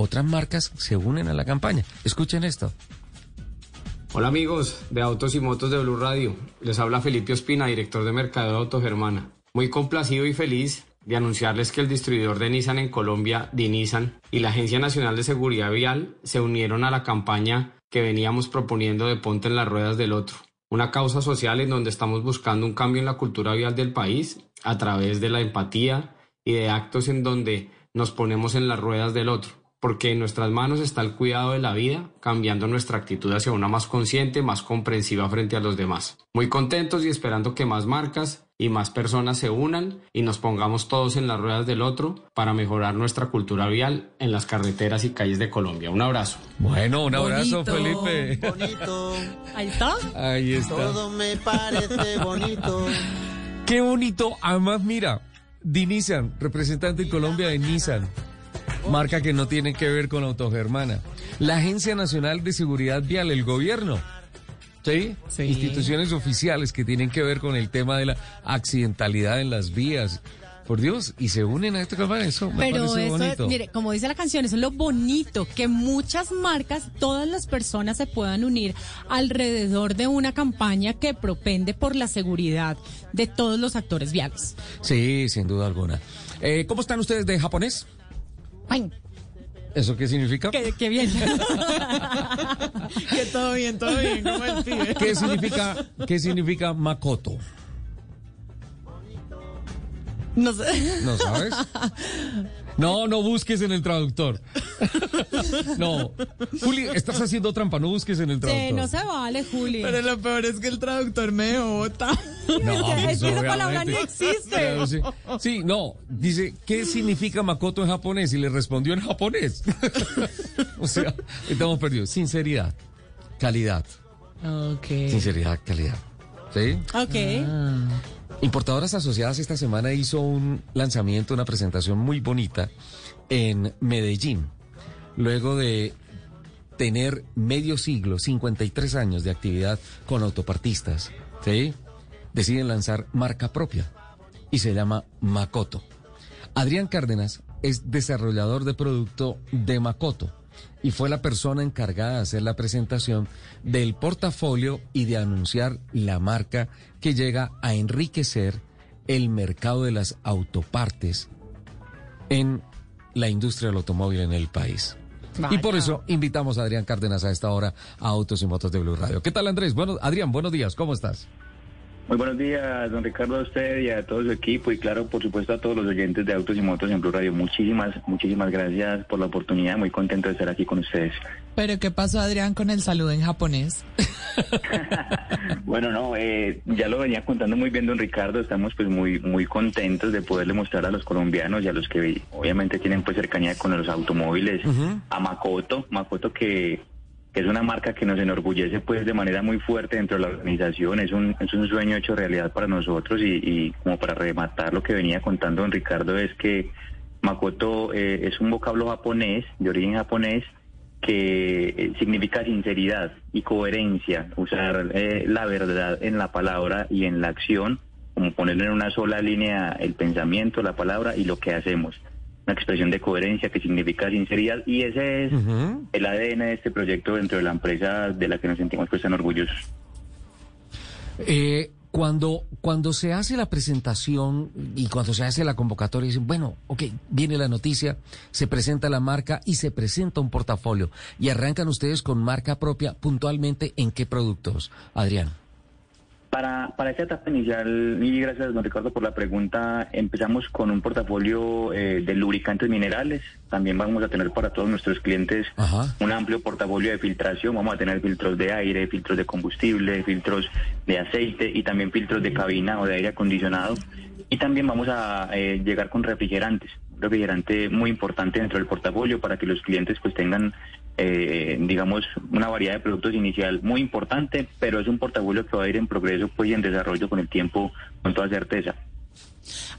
otras marcas se unen a la campaña. Escuchen esto. Hola amigos de Autos y Motos de Blue Radio. Les habla Felipe Ospina, director de Mercado de Autogermana. Muy complacido y feliz de anunciarles que el distribuidor de Nissan en Colombia, Dinisan, y la Agencia Nacional de Seguridad Vial se unieron a la campaña que veníamos proponiendo de Ponte en las Ruedas del Otro. Una causa social en donde estamos buscando un cambio en la cultura vial del país a través de la empatía y de actos en donde nos ponemos en las ruedas del otro porque en nuestras manos está el cuidado de la vida, cambiando nuestra actitud hacia una más consciente, más comprensiva frente a los demás. Muy contentos y esperando que más marcas y más personas se unan y nos pongamos todos en las ruedas del otro para mejorar nuestra cultura vial en las carreteras y calles de Colombia. Un abrazo. Bueno, un abrazo, Bonito, Felipe. bonito. (laughs) Ahí está. Ahí está. Todo me parece bonito. Qué bonito. Además, mira, Dinisan, representante en Colombia de Nissan, marca que no tiene que ver con Autogermana. La Agencia Nacional de Seguridad Vial, el gobierno. ¿Sí? Instituciones oficiales que tienen que ver con el tema de la accidentalidad en las vías. Por Dios, y se unen a esta campaña, eso me Pero parece eso, bonito. mire, como dice la canción, eso es lo bonito, que muchas marcas, todas las personas se puedan unir alrededor de una campaña que propende por la seguridad de todos los actores viales. Sí, sin duda alguna. Eh, ¿Cómo están ustedes de japonés? Ay, ¿Eso qué significa? qué, qué bien. (laughs) que todo bien, todo bien, como el pibe. ¿Qué significa, qué significa Makoto? No sé. ¿No sabes? No, no busques en el traductor. No. Juli, estás haciendo trampa, no busques en el traductor. Sí, no se vale, Juli. Pero lo peor es que el traductor me bota. No, (laughs) es que esa palabra ni existe. Sí, sí, no. Dice, ¿qué significa Makoto en japonés? Y le respondió en japonés. (laughs) o sea, estamos perdidos. Sinceridad, calidad. Ok. Sinceridad, calidad. ¿Sí? Ok. Importadoras Asociadas esta semana hizo un lanzamiento, una presentación muy bonita en Medellín. Luego de tener medio siglo, 53 años de actividad con autopartistas, ¿sí? Deciden lanzar marca propia y se llama Makoto. Adrián Cárdenas es desarrollador de producto de Makoto y fue la persona encargada de hacer la presentación del portafolio y de anunciar la marca que llega a enriquecer el mercado de las autopartes en la industria del automóvil en el país. Y por eso invitamos a Adrián Cárdenas a esta hora a Autos y Motos de Blue Radio. ¿Qué tal Andrés? Bueno, Adrián, buenos días, ¿cómo estás? Muy buenos días, don Ricardo, a usted y a todo su equipo y claro, por supuesto, a todos los oyentes de Autos y Motos en Blue Radio. Muchísimas, muchísimas gracias por la oportunidad. Muy contento de estar aquí con ustedes. Pero ¿qué pasó, Adrián, con el saludo en japonés? (laughs) Bueno, no, eh, ya lo venía contando muy bien don Ricardo. Estamos pues muy, muy contentos de poderle mostrar a los colombianos y a los que obviamente tienen pues cercanía con los automóviles a Makoto, Makoto que que es una marca que nos enorgullece pues de manera muy fuerte dentro de la organización, es un, es un sueño hecho realidad para nosotros y, y como para rematar lo que venía contando don Ricardo es que Makoto eh, es un vocablo japonés, de origen japonés, que eh, significa sinceridad y coherencia, usar eh, la verdad en la palabra y en la acción, como ponerlo en una sola línea el pensamiento, la palabra y lo que hacemos una expresión de coherencia que significa sinceridad y ese es el ADN de este proyecto dentro de la empresa de la que nos sentimos pues tan orgullosos. Eh, cuando, cuando se hace la presentación y cuando se hace la convocatoria, dicen, bueno, ok, viene la noticia, se presenta la marca y se presenta un portafolio. Y arrancan ustedes con marca propia puntualmente en qué productos, Adrián. Para, para esta etapa inicial, y gracias, don Ricardo, por la pregunta, empezamos con un portafolio eh, de lubricantes minerales. También vamos a tener para todos nuestros clientes un amplio portafolio de filtración. Vamos a tener filtros de aire, filtros de combustible, filtros de aceite y también filtros de cabina o de aire acondicionado. Y también vamos a eh, llegar con refrigerantes, un refrigerante muy importante dentro del portafolio para que los clientes pues tengan eh, digamos, una variedad de productos inicial muy importante, pero es un portafolio que va a ir en progreso pues, y en desarrollo con el tiempo, con toda certeza.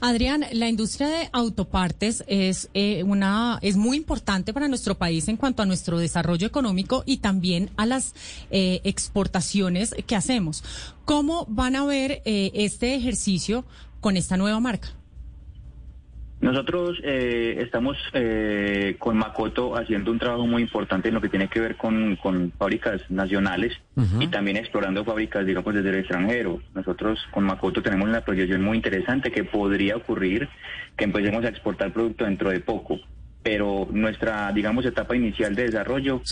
Adrián, la industria de autopartes es eh, una es muy importante para nuestro país en cuanto a nuestro desarrollo económico y también a las eh, exportaciones que hacemos. ¿Cómo van a ver eh, este ejercicio con esta nueva marca? Nosotros eh, estamos eh, con Makoto haciendo un trabajo muy importante en lo que tiene que ver con, con fábricas nacionales y también explorando fábricas, digamos, desde el extranjero. Nosotros con Makoto tenemos una proyección muy interesante que podría ocurrir que empecemos a exportar producto dentro de poco. Pero nuestra, digamos, etapa inicial de desarrollo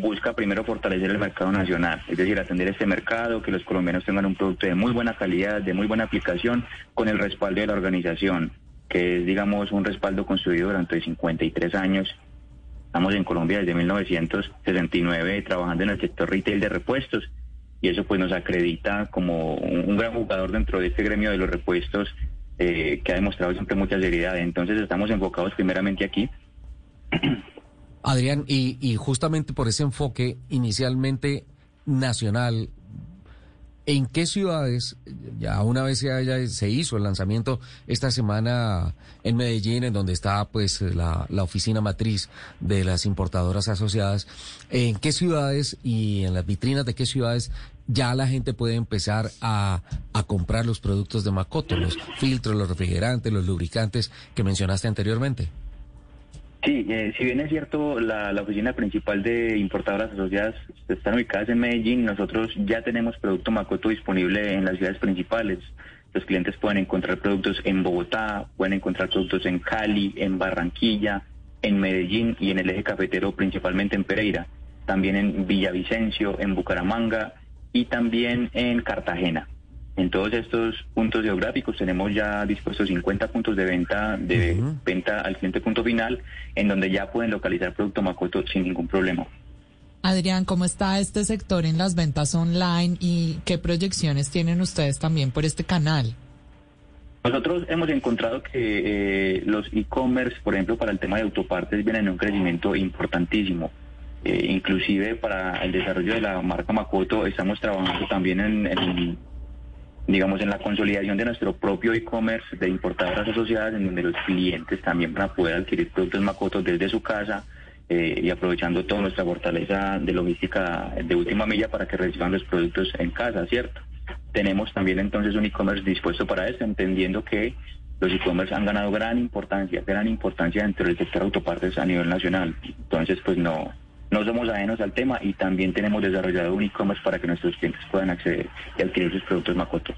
busca primero fortalecer el mercado nacional, es decir, atender este mercado, que los colombianos tengan un producto de muy buena calidad, de muy buena aplicación, con el respaldo de la organización que es, digamos, un respaldo construido durante 53 años. Estamos en Colombia desde 1969 trabajando en el sector retail de repuestos y eso pues nos acredita como un, gran jugador dentro de este gremio de los repuestos eh, que ha demostrado siempre mucha seriedad. Entonces estamos enfocados primeramente aquí. Adrián, y, y justamente por ese enfoque inicialmente nacional, ¿En qué ciudades, ya una vez se, haya, se hizo el lanzamiento esta semana en Medellín, en donde está pues la, la, oficina matriz de las importadoras asociadas, en qué ciudades y en las vitrinas de qué ciudades ya la gente puede empezar a, a comprar los productos de Macoto, los filtros, los refrigerantes, los lubricantes que mencionaste anteriormente? Sí, eh, si bien es cierto, la, la, oficina principal de importadoras asociadas están ubicadas en Medellín, nosotros ya tenemos producto Macoto disponible en las ciudades principales. Los clientes pueden encontrar productos en Bogotá, pueden encontrar productos en Cali, en Barranquilla, en Medellín y en el eje cafetero, principalmente en Pereira, también en Villavicencio, en Bucaramanga y también en Cartagena. En todos estos puntos geográficos tenemos ya dispuestos 50 puntos de venta de venta al cliente punto final, en donde ya pueden localizar producto Macoto sin ningún problema. Adrián, ¿cómo está este sector en las ventas online y qué proyecciones tienen ustedes también por este canal? Nosotros hemos encontrado que eh, los e-commerce, por ejemplo, para el tema de autopartes, vienen en un crecimiento importantísimo. Eh, inclusive para el desarrollo de la marca Makoto estamos trabajando también en, digamos, en la consolidación de nuestro propio e-commerce de importadoras asociadas, en donde los clientes también van a poder adquirir productos Makoto desde su casa eh, y aprovechando toda nuestra fortaleza de logística de última milla para que reciban los productos en casa, ¿cierto? Tenemos también entonces un e-commerce dispuesto para eso, entendiendo que los e-commerce han ganado gran importancia, gran importancia dentro del sector autopartes a nivel nacional. Entonces, pues no, no somos ajenos al tema y también tenemos desarrollado un e-commerce para que nuestros clientes puedan acceder y adquirir sus productos Makoto.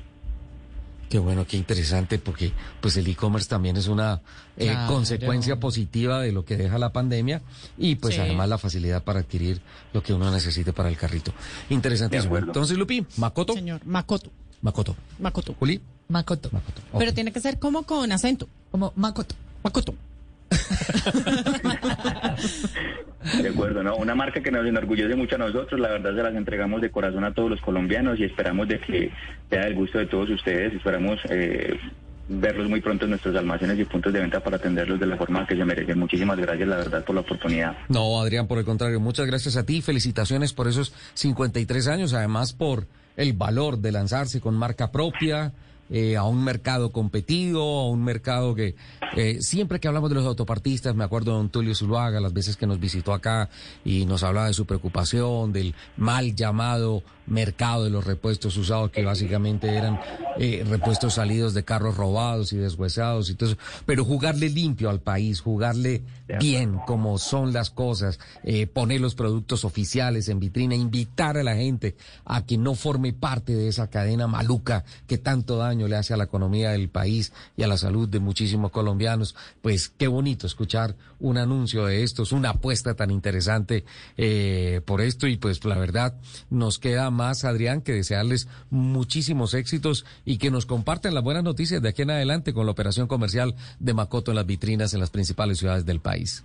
Qué bueno, qué interesante, porque pues el e-commerce también es una eh, consecuencia positiva de lo que deja la pandemia y pues además la facilidad para adquirir lo que uno necesite para el carrito. Interesantísimo. Entonces, Lupi, Makoto. Señor, Makoto. Makoto. Makoto. Juli. Makoto. Makoto. Pero tiene que ser como con acento. Como Makoto. Makoto. De acuerdo, ¿no? Una marca que nos enorgullece mucho a nosotros, la verdad se las entregamos de corazón a todos los colombianos y esperamos de que sea del gusto de todos ustedes, esperamos eh, verlos muy pronto en nuestros almacenes y puntos de venta para atenderlos de la forma que se merecen. Muchísimas gracias, la verdad, por la oportunidad. No, Adrián, por el contrario, muchas gracias a ti, felicitaciones por esos 53 años, además por el valor de lanzarse con marca propia eh, a un mercado competido, a un mercado que eh, siempre que hablamos de los autopartistas, me acuerdo de don Tulio Zuluaga, las veces que nos visitó acá y nos hablaba de su preocupación, del mal llamado mercado de los repuestos usados, que básicamente eran eh, repuestos salidos de carros robados y deshuesados y todo eso. Pero jugarle limpio al país, jugarle bien como son las cosas, eh, poner los productos oficiales en vitrina, invitar a la gente a que no forme parte de esa cadena maluca que tanto daño le hace a la economía del país y a la salud de muchísimos colombianos. Pues qué bonito escuchar un anuncio de estos, una apuesta tan interesante eh, por esto y pues la verdad nos queda más, Adrián, que desearles muchísimos éxitos y que nos compartan las buenas noticias de aquí en adelante con la operación comercial de Macoto en las vitrinas en las principales ciudades del país.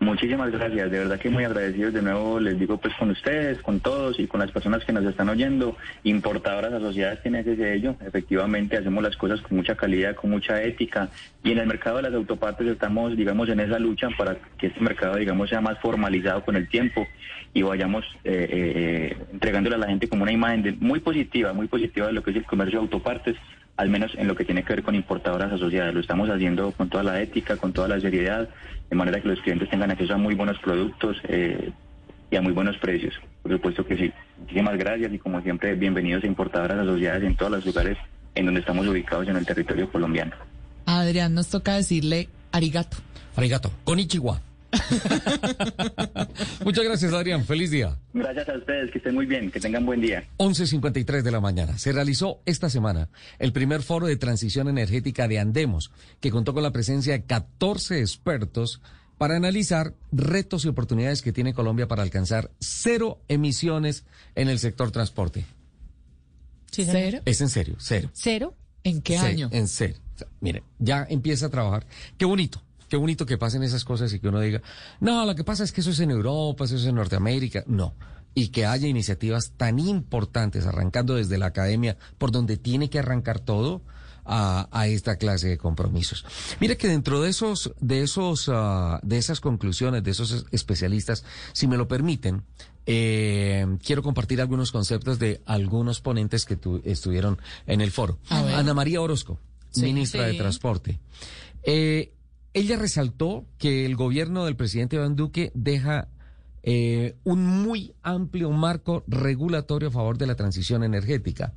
Muchísimas gracias, de verdad que muy agradecidos. De nuevo, les digo pues con ustedes, con todos y con las personas que nos están oyendo, importadoras asociadas tienen ese sello, efectivamente hacemos las cosas con mucha calidad, con mucha ética y en el mercado de las autopartes estamos digamos en esa lucha para que este mercado digamos sea más formalizado con el tiempo y vayamos eh, eh, entregándole a la gente como una imagen muy positiva, muy positiva de lo que es el comercio de autopartes al menos en lo que tiene que ver con importadoras asociadas. Lo estamos haciendo con toda la ética, con toda la seriedad, de manera que los clientes tengan acceso a muy buenos productos eh, y a muy buenos precios. Por supuesto que sí. Muchísimas gracias y como siempre, bienvenidos a importadoras asociadas en todos los lugares en donde estamos ubicados en el territorio colombiano. Adrián, nos toca decirle arigato. Arigato. Con Ichiwa. (laughs) Muchas gracias, Adrián. Feliz día. Gracias a ustedes, que estén muy bien, que tengan buen día. 11.53 de la mañana. Se realizó esta semana el primer foro de transición energética de Andemos, que contó con la presencia de 14 expertos para analizar retos y oportunidades que tiene Colombia para alcanzar cero emisiones en el sector transporte. ¿Cero? Es en serio, cero. ¿Cero? ¿En qué año? En cero. mire, ya empieza a trabajar. Qué bonito qué bonito que pasen esas cosas y que uno diga, no, lo que pasa es que eso es en Europa, eso es en Norteamérica. No. Y que haya iniciativas tan importantes, arrancando desde la academia, por donde tiene que arrancar todo, a, esta clase de compromisos. Mire que dentro de esos, de esos, ah, de esas conclusiones, de esos especialistas, si me lo permiten, eh, quiero compartir algunos conceptos de algunos ponentes que estuvieron en el foro. Ana María Orozco, ministra de Transporte. Eh, ella resaltó que el gobierno del presidente Iván Duque deja eh, un muy amplio marco regulatorio a favor de la transición energética.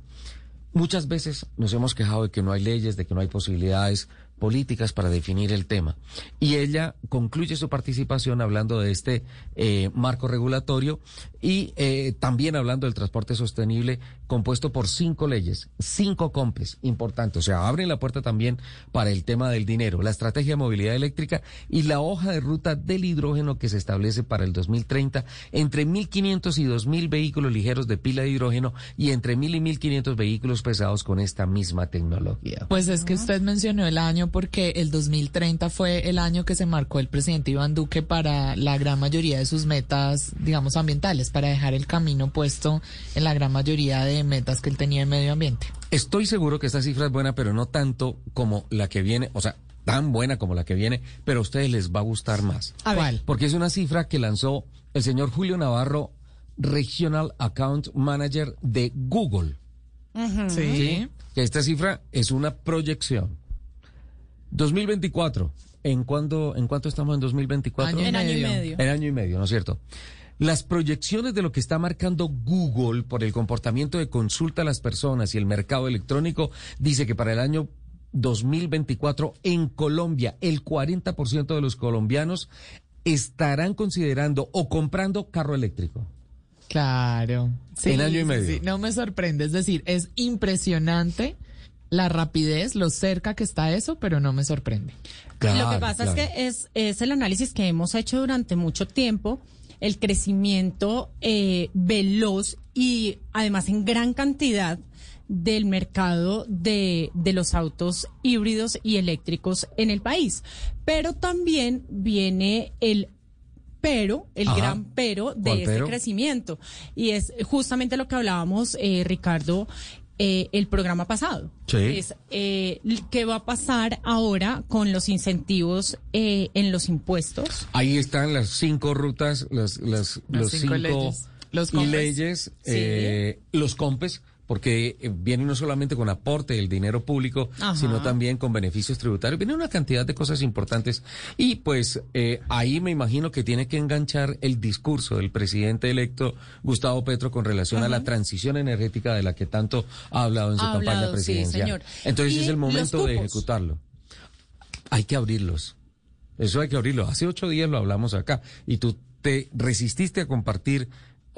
Muchas veces nos hemos quejado de que no hay leyes, de que no hay posibilidades, políticas para definir el tema. Y ella concluye su participación hablando de este eh, marco regulatorio y eh, también hablando del transporte sostenible compuesto por cinco leyes, cinco compes importantes. O sea, abren la puerta también para el tema del dinero, la estrategia de movilidad eléctrica y la hoja de ruta del hidrógeno que se establece para el 2030 entre 1.500 y 2.000 vehículos ligeros de pila de hidrógeno y entre 1.000 y 1.500 vehículos pesados con esta misma tecnología. Pues es que usted mencionó el año porque el 2030 fue el año que se marcó el presidente Iván Duque para la gran mayoría de sus metas, digamos, ambientales, para dejar el camino puesto en la gran mayoría de metas que él tenía en medio ambiente. Estoy seguro que esta cifra es buena, pero no tanto como la que viene, o sea, tan buena como la que viene, pero a ustedes les va a gustar más. A ver. Porque es una cifra que lanzó el señor Julio Navarro, Regional Account Manager de Google. Sí. Que esta cifra es una proyección. 2024. ¿En cuándo, en cuánto estamos en 2024? Año En año y medio. medio. En año y medio, ¿no es cierto? Las proyecciones de lo que está marcando Google por el comportamiento de consulta a las personas y el mercado electrónico dice que para el año 2024 en Colombia el 40% de los colombianos estarán considerando o comprando carro eléctrico. Claro. En año y medio. No me sorprende, es decir, es impresionante la rapidez, lo cerca que está eso, pero no me sorprende. Lo que pasa es que es, es el análisis que hemos hecho durante mucho tiempo, el crecimiento eh, veloz y además en gran cantidad del mercado de, de los autos híbridos y eléctricos en el país. Pero también viene el pero, el Ajá. gran pero de ¿Cuál este pero? crecimiento. Y es justamente lo que hablábamos, eh, Ricardo, eh, el programa pasado. Sí. Es eh, qué va a pasar ahora con los incentivos eh, en los impuestos. Ahí están las cinco rutas, las, las, Las los cinco cinco, leyes. Los y compes. leyes, Sí. eh, los compes, porque eh, vienen no solamente con aporte del dinero público, Ajá. sino también con beneficios tributarios. Viene una cantidad de cosas importantes. Y pues eh, ahí me imagino que tiene que enganchar el discurso del presidente electo Gustavo Petro con relación a la transición energética de la que tanto ha hablado en su Ha campaña hablado, sí, presidencial. señor. Entonces es el momento de ejecutarlo. Hay que abrirlos. Eso hay que abrirlo. Hace ocho días lo hablamos acá y tú te resististe a compartir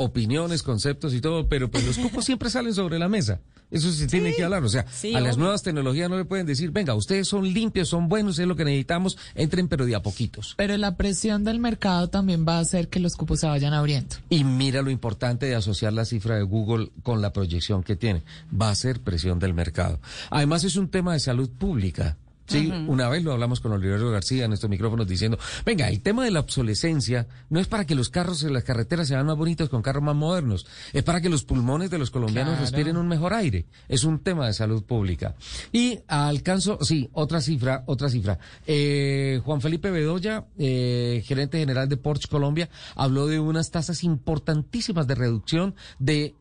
opiniones, conceptos y todo, pero pues los cupos siempre salen sobre la mesa. Eso se tiene que hablar. O sea, sí, a las nuevas tecnologías no le pueden decir, venga, ustedes son limpios, son buenos, es lo que necesitamos, entren pero de a poquitos. Pero la presión del mercado también va a hacer que los cupos se vayan abriendo. Y mira lo importante de asociar la cifra de Google con la proyección que tiene. Va a ser presión del mercado. Además es un tema de salud pública. Sí, una vez lo hablamos con Oliverio García en estos micrófonos diciendo, venga, el tema de la obsolescencia no es para que los carros en las carreteras sean más bonitos con carros más modernos, es para que los pulmones de los colombianos Claro. respiren un mejor aire. Es un tema de salud pública. Y alcanzo, sí, otra cifra, otra cifra. Eh, Juan Felipe Bedoya, eh, gerente general de Porsche Colombia, habló de unas tasas importantísimas de reducción de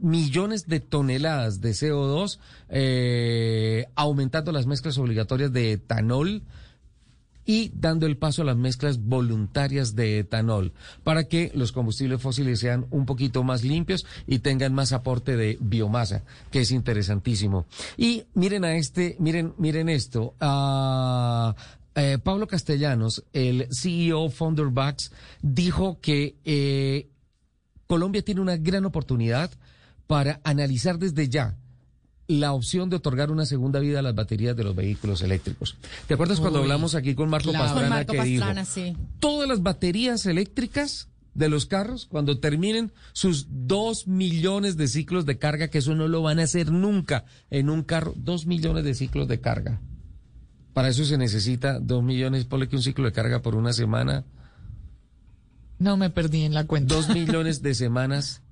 millones de toneladas de CO2, eh, aumentando las mezclas obligatorias de etanol y dando el paso a las mezclas voluntarias de etanol para que los combustibles fósiles sean un poquito más limpios y tengan más aporte de biomasa, que es interesantísimo. Y miren a este, miren, miren esto. eh, Pablo Castellanos, el CEO Founder Bucks, dijo que eh, Colombia tiene una gran oportunidad para analizar desde ya la opción de otorgar una segunda vida a las baterías de los vehículos eléctricos. ¿Te acuerdas cuando hablamos aquí con Marco claro. Pastrana Con Marco que Pastrana, dijo sí. todas las baterías eléctricas de los carros cuando terminen sus dos millones de ciclos de carga, que eso no lo van a hacer nunca en un carro, dos millones de ciclos de carga. Para eso se necesita dos millones, ponle que un ciclo de carga por una semana, No me perdí en la cuenta. dos (laughs) millones de semanas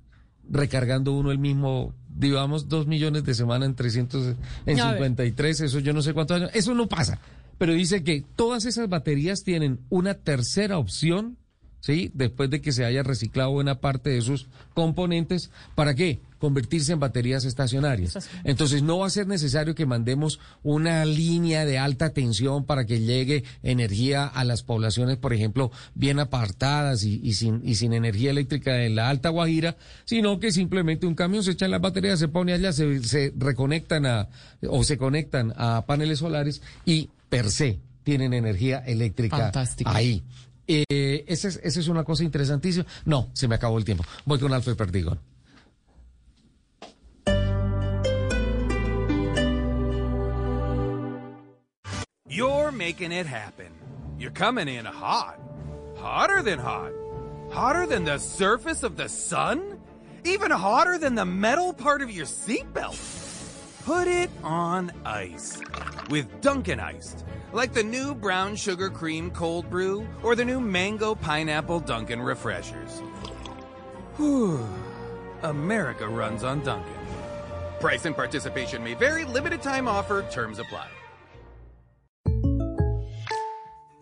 recargando uno el mismo, digamos, dos millones de semanas en 300, en A ver. 53, eso yo no sé cuántos años, eso no pasa. Pero dice que todas esas baterías tienen una tercera opción, ¿sí? Después de que se haya reciclado buena parte de sus componentes, ¿para qué? Convertirse en baterías estacionarias. Entonces no va a ser necesario que mandemos una línea de alta tensión para que llegue energía a las poblaciones, por ejemplo, bien apartadas y, y sin, y sin energía eléctrica en la Alta Guajira, sino que simplemente un camión se echa en las baterías, se pone allá, se, se reconectan a, o se conectan a paneles solares y per se tienen energía eléctrica Fantástico. ahí. Eh, esa es, esa es una cosa interesantísima. No, se me acabó el tiempo. Voy con Alfred Perdigón. You're making it happen. You're coming in hot. Hotter than hot. Hotter than the surface of the sun? Even hotter than the metal part of your seatbelt. Put it on ice. With Dunkin' Iced. Like the new brown sugar cream cold brew or the new mango pineapple Dunkin' refreshers. Whew. America runs on Dunkin'. Price and participation may vary. Limited time offer. Terms apply.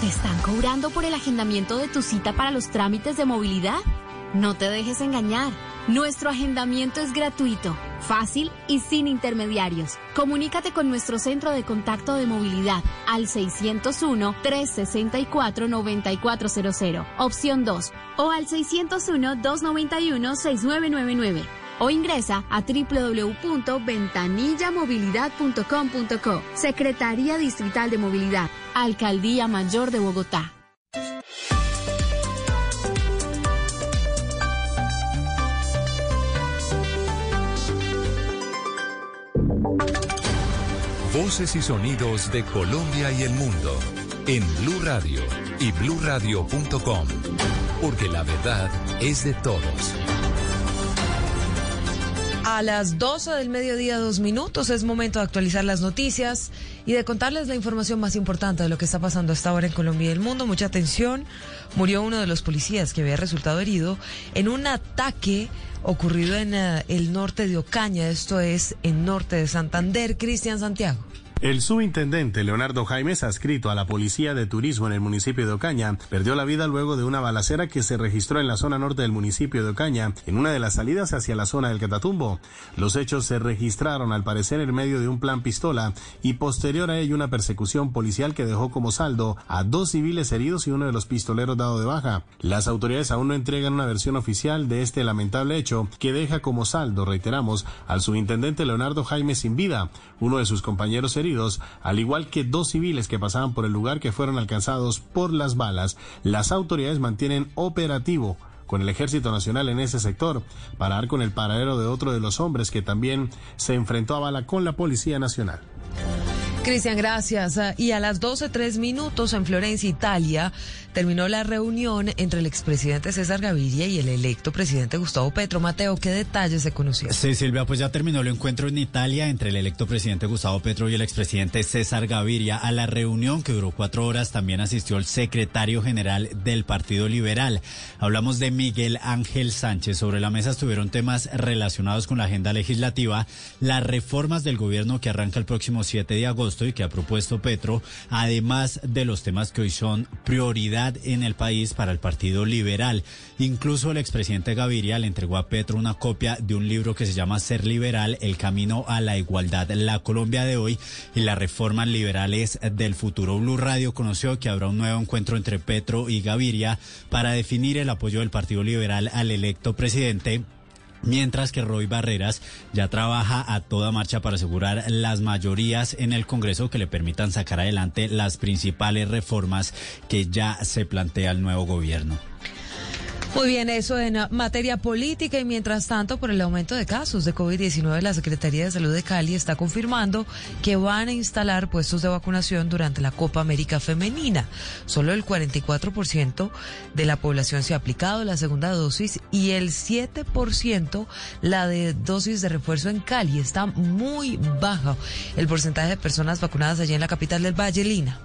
¿Te están cobrando por el agendamiento de tu cita para los trámites de movilidad? No te dejes engañar. Nuestro agendamiento es gratuito, fácil y sin intermediarios. Comunícate con nuestro centro de contacto de movilidad al 601-364-9400, opción 2, o al 601-291-6999. O ingresa a www.ventanillamovilidad.com.co. Secretaría Distrital de Movilidad, Alcaldía Mayor de Bogotá. Voces y sonidos de Colombia y el mundo en Blue Radio y bluradio.com, porque la verdad es de todos. A las 12 del mediodía, dos minutos, es momento de actualizar las noticias y de contarles la información más importante de lo que está pasando hasta ahora en Colombia y el mundo. Mucha atención, murió uno de los policías que había resultado herido en un ataque ocurrido en eh, el norte de Ocaña, esto es en norte de Santander. Cristian Santiago. El subintendente Leonardo Jaimes, adscrito a la Policía de Turismo en el municipio de Ocaña, perdió la vida luego de una balacera que se registró en la zona norte del municipio de Ocaña, en una de las salidas hacia la zona del Catatumbo. Los hechos se registraron al parecer en medio de un plan pistola y posterior a ello una persecución policial que dejó como saldo a dos civiles heridos y uno de los pistoleros dado de baja. Las autoridades aún no entregan una versión oficial de este lamentable hecho que deja como saldo, reiteramos, al subintendente Leonardo Jaime sin vida, uno de sus compañeros heridos, al igual que dos civiles que pasaban por el lugar que fueron alcanzados por las balas. Las autoridades mantienen operativo con el Ejército Nacional en ese sector para dar con el paradero de otro de los hombres que también se enfrentó a bala con la Policía Nacional. Cristian, gracias. Ah, Y a las 12, tres minutos en Florencia, Italia, terminó la reunión entre el expresidente César Gaviria y el electo presidente Gustavo Petro. Mateo, ¿qué detalles se conocieron? Sí, Silvia, pues ya terminó el encuentro en Italia entre el electo presidente Gustavo Petro y el expresidente César Gaviria. A la reunión que duró cuatro horas también asistió el secretario general del Partido Liberal. Hablamos de Miguel Ángel Sánchez. Sobre la mesa estuvieron temas relacionados con la agenda legislativa, las reformas del gobierno que arranca el próximo 7 de agosto y que ha propuesto Petro, además de los temas que hoy son prioridad en el país para el Partido Liberal. Incluso el expresidente Gaviria le entregó a Petro una copia de un libro que se llama Ser Liberal, el camino a la igualdad, la Colombia de hoy y las reformas liberales del futuro. Blue Radio conoció que habrá un nuevo encuentro entre Petro y Gaviria para definir el apoyo del Partido Liberal al electo presidente Mientras que Roy Barreras ya trabaja a toda marcha para asegurar las mayorías en el Congreso que le permitan sacar adelante las principales reformas que ya se plantea el nuevo gobierno. Muy bien, eso en materia política y mientras tanto, por el aumento de casos de COVID-19, la Secretaría de Salud de Cali está confirmando que van a instalar puestos de vacunación durante la Copa América Femenina. Solo el 44% de la población se ha aplicado la segunda dosis y el 7% la de dosis de refuerzo en Cali. Está muy bajo el porcentaje de personas vacunadas allí en la capital del Valle, Lina.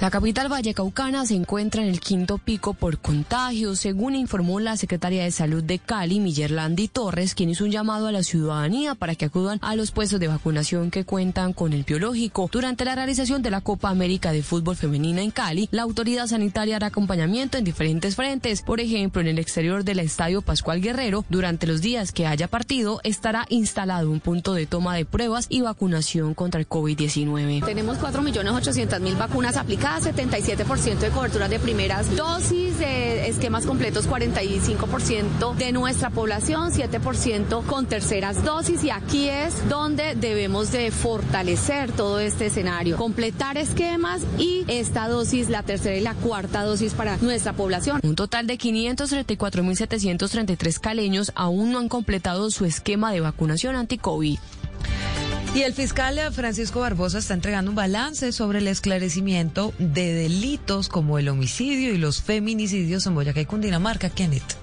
La capital vallecaucana se encuentra en el quinto pico por contagios, según informó la secretaria de Salud de Cali, Millerlandi Torres, quien hizo un llamado a la ciudadanía para que acudan a los puestos de vacunación que cuentan con el biológico. Durante la realización de la Copa América de Fútbol Femenina en Cali, la autoridad sanitaria hará acompañamiento en diferentes frentes. Por ejemplo, en el exterior del Estadio Pascual Guerrero, durante los días que haya partido, estará instalado un punto de toma de pruebas y vacunación contra el COVID-19. Tenemos 4.800.000 vacunas aplicadas 77% de cobertura de primeras dosis, de esquemas completos 45% de nuestra población, 7% con terceras dosis y aquí es donde debemos de fortalecer todo este escenario, completar esquemas y esta dosis, la tercera y la cuarta dosis para nuestra población. Un total de 534.733 caleños aún no han completado su esquema de vacunación anti-COVID. Y el fiscal Francisco Barbosa está entregando un balance sobre el esclarecimiento de delitos como el homicidio y los feminicidios en Boyacá y Cundinamarca. Kenneth.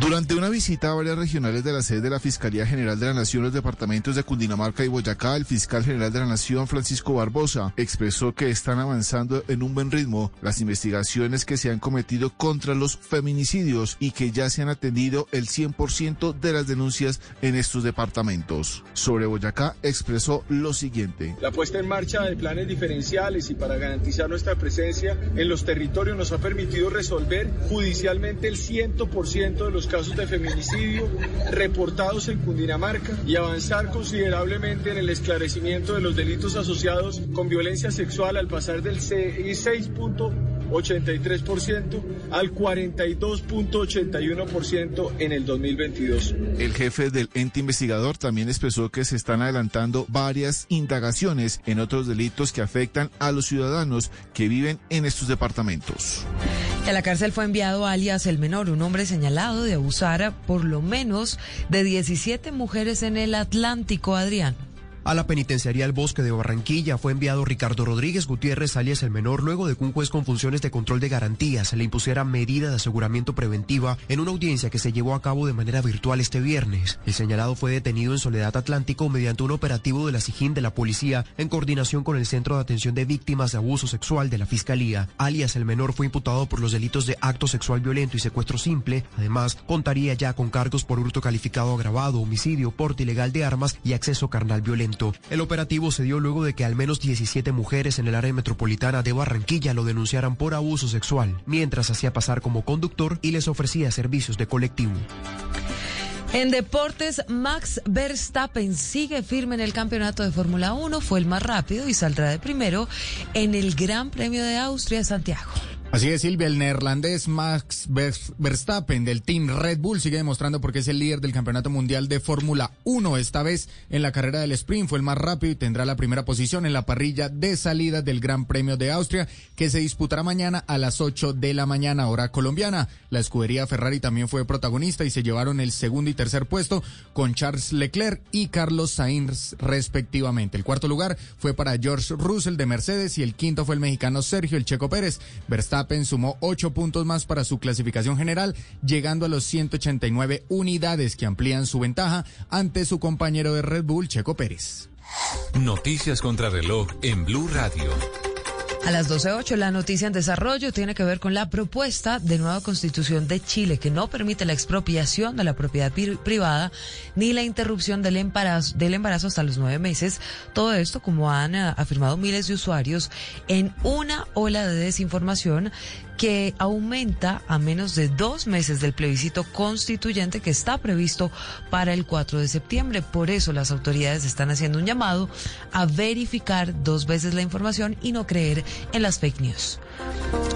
Durante una visita a varias regionales de la sede de la Fiscalía General de la Nación, los departamentos de Cundinamarca y Boyacá, el fiscal general de la Nación, Francisco Barbosa, expresó que están avanzando en un buen ritmo las investigaciones que se han cometido contra los feminicidios y que ya se han atendido el 100% de las denuncias en estos departamentos. Sobre Boyacá expresó lo siguiente. La puesta en marcha de planes diferenciales y para garantizar nuestra presencia en los territorios nos ha permitido resolver judicialmente el 100% de los los casos de feminicidio reportados en Cundinamarca y avanzar considerablemente en el esclarecimiento de los delitos asociados con violencia sexual al pasar del 6.83% al 42.81% en el 2022. El jefe del ente investigador también expresó que se están adelantando varias indagaciones en otros delitos que afectan a los ciudadanos que viven en estos departamentos. A la cárcel fue enviado alias el menor, un hombre señalado de abusar a por lo menos de 17 mujeres en el Atlántico, Adrián. A la penitenciaría El Bosque de Barranquilla fue enviado Ricardo Rodríguez Gutiérrez, alias el menor, luego de que un juez con funciones de control de garantías le impusiera medida de aseguramiento preventiva en una audiencia que se llevó a cabo de manera virtual este viernes. El señalado fue detenido en Soledad Atlántico mediante un operativo de la SIGIN de la policía en coordinación con el Centro de Atención de Víctimas de Abuso Sexual de la Fiscalía. Alias el menor fue imputado por los delitos de acto sexual violento y secuestro simple. Además, contaría ya con cargos por hurto calificado agravado, homicidio, porte ilegal de armas y acceso carnal violento. El operativo se dio luego de que al menos 17 mujeres en el área metropolitana de Barranquilla lo denunciaran por abuso sexual, mientras hacía pasar como conductor y les ofrecía servicios de colectivo. En deportes, Max Verstappen sigue firme en el campeonato de Fórmula 1, fue el más rápido y saldrá de primero en el Gran Premio de Austria Santiago. Así es, Silvia, el neerlandés Max Verstappen del Team Red Bull sigue demostrando porque es el líder del Campeonato Mundial de Fórmula 1. Esta vez en la carrera del sprint fue el más rápido y tendrá la primera posición en la parrilla de salida del Gran Premio de Austria que se disputará mañana a las 8 de la mañana hora colombiana. La escudería Ferrari también fue protagonista y se llevaron el segundo y tercer puesto con Charles Leclerc y Carlos Sainz respectivamente. El cuarto lugar fue para George Russell de Mercedes y el quinto fue el mexicano Sergio El Checo Pérez. Verstappen Verstappen sumó ocho puntos más para su clasificación general, llegando a los 189 unidades que amplían su ventaja ante su compañero de Red Bull, Checo Pérez. Noticias contra reloj en Blue Radio. A las 12.08 la noticia en desarrollo tiene que ver con la propuesta de nueva constitución de Chile que no permite la expropiación de la propiedad privada ni la interrupción del embarazo, del embarazo hasta los nueve meses. Todo esto, como han eh, afirmado miles de usuarios, en una ola de desinformación que aumenta a menos de dos meses del plebiscito constituyente que está previsto para el 4 de septiembre. Por eso las autoridades están haciendo un llamado a verificar dos veces la información y no creer en las fake news.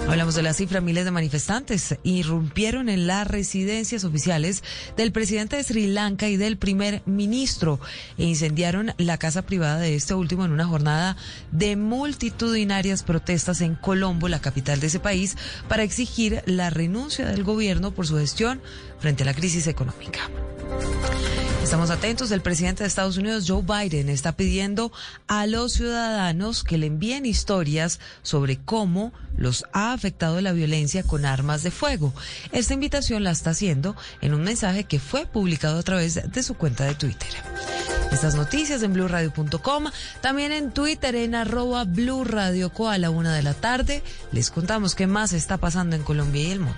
Hablamos de la cifra, miles de manifestantes irrumpieron en las residencias oficiales del presidente de Sri Lanka y del primer ministro e incendiaron la casa privada de este último en una jornada de multitudinarias protestas en Colombo, la capital de ese país, para exigir la renuncia del gobierno por su gestión frente a la crisis económica. Estamos atentos. El presidente de Estados Unidos, Joe Biden, está pidiendo a los ciudadanos que le envíen historias sobre cómo los ha afectado la violencia con armas de fuego. Esta invitación la está haciendo en un mensaje que fue publicado a través de su cuenta de Twitter. estas noticias en blurradio.com, también en Twitter en arroba blurradioco a la una de la tarde. Les contamos qué más está pasando en Colombia y el mundo.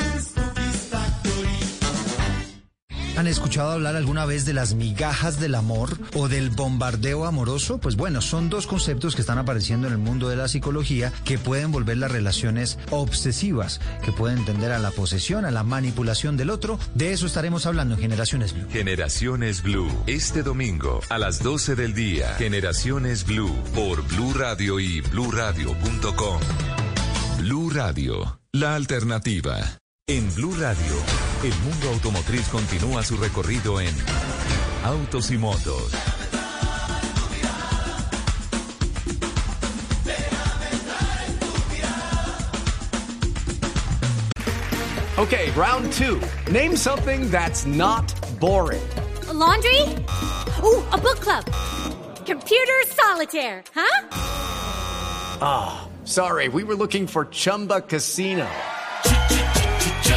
¿Han escuchado hablar alguna vez de las migajas del amor o del bombardeo amoroso? Pues bueno, son dos conceptos que están apareciendo en el mundo de la psicología que pueden volver las relaciones obsesivas, que pueden tender a la posesión, a la manipulación del otro. De eso estaremos hablando en Generaciones Blue. Generaciones Blue, este domingo a las 12 del día. Generaciones Blue por Blue Radio y bluradio.com. Blue Radio, la alternativa. En Blue Radio, el mundo automotriz continúa su recorrido en Autos y Motos. Okay, round two. Name something that's not boring. A laundry? Ooh, a book club. Computer solitaire, huh? Ah, sorry, we were looking for Chumba Casino.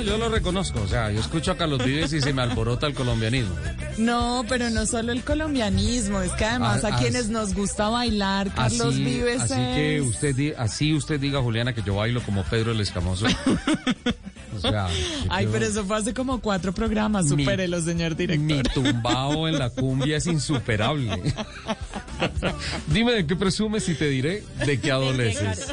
No, yo lo reconozco. O sea, yo escucho a Carlos Vives y se me alborota el colombianismo. No, pero no solo el colombianismo, es que además Ah, a quienes nos gusta bailar, Carlos así, Vives así es... que usted así usted diga Juliana que yo bailo como Pedro el Escamoso. (laughs) O sea, Ay, pero eso fue hace como cuatro programas, supérelo, señor director. mi tumbao en la cumbia es insuperable. (laughs) Dime de qué presumes y te diré de qué adoleces.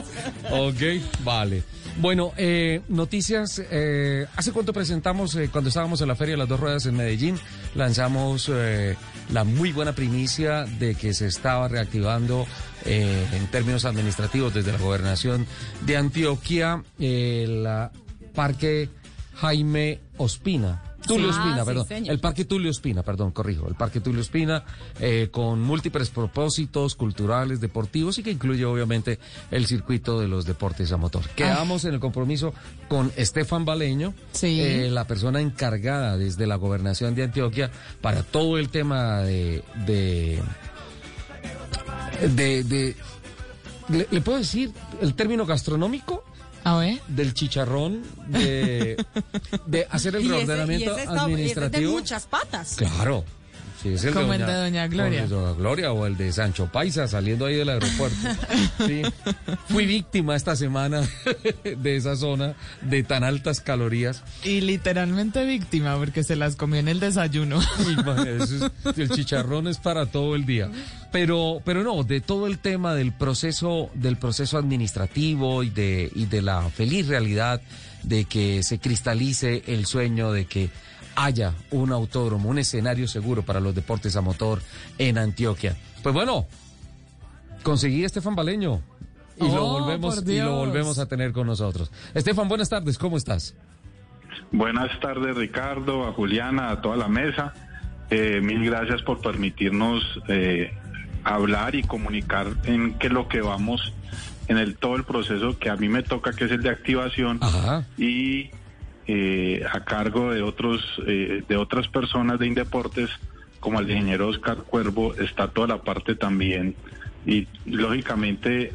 Ok, vale. Bueno, eh, noticias. eh, ¿Hace cuánto presentamos, eh, cuando estábamos en la Feria de las Dos Ruedas en Medellín, lanzamos eh, la muy buena primicia de que se estaba reactivando eh, en términos administrativos desde la gobernación de Antioquia el ah, Parque Jaime Ospina. Tulio Sí. Ah, sí, perdón. el Parque Tulio Espina, perdón, corrijo. El Parque Tulio Espina, eh, con múltiples propósitos culturales, deportivos y que incluye obviamente el circuito de los deportes a motor. Quedamos en el compromiso con Estefan Baleño, Sí. eh, la persona encargada desde la gobernación de Antioquia para todo el tema de. de. de. de- ¿le, le puedo decir el término gastronómico? A ver. Del chicharrón, de, de hacer el (laughs) Y ese- reordenamiento y ese está- y ese es de administrativo. muchas patas. Claro. Es el Como de el de Doña Gloria. o el de Doña Gloria o el de Sancho Paisa saliendo ahí del aeropuerto. (laughs) Sí. Fui víctima esta semana (laughs) de esa zona de tan altas calorías. Y literalmente víctima, porque se las comió en el desayuno. (laughs) Es- el chicharrón es para todo el día. Pero, pero no, de todo el tema del proceso, del proceso administrativo y de, y de la feliz realidad de que se cristalice el sueño de que haya un autódromo, un escenario seguro para los deportes a motor en Antioquia. Pues bueno, conseguí a Estefan Baleño y lo Oh, volvemos y lo volvemos a tener con nosotros. Estefan, buenas tardes, ¿cómo estás? Buenas tardes, Ricardo, a Juliana, a toda la mesa. Eh, mil gracias por permitirnos eh, hablar y comunicar en qué es lo que vamos en el todo el proceso que a mí me toca, que es el de activación y eh, a cargo de otros eh, de otras personas de Indeportes como el ingeniero Oscar Cuervo, está toda la parte también. Y lógicamente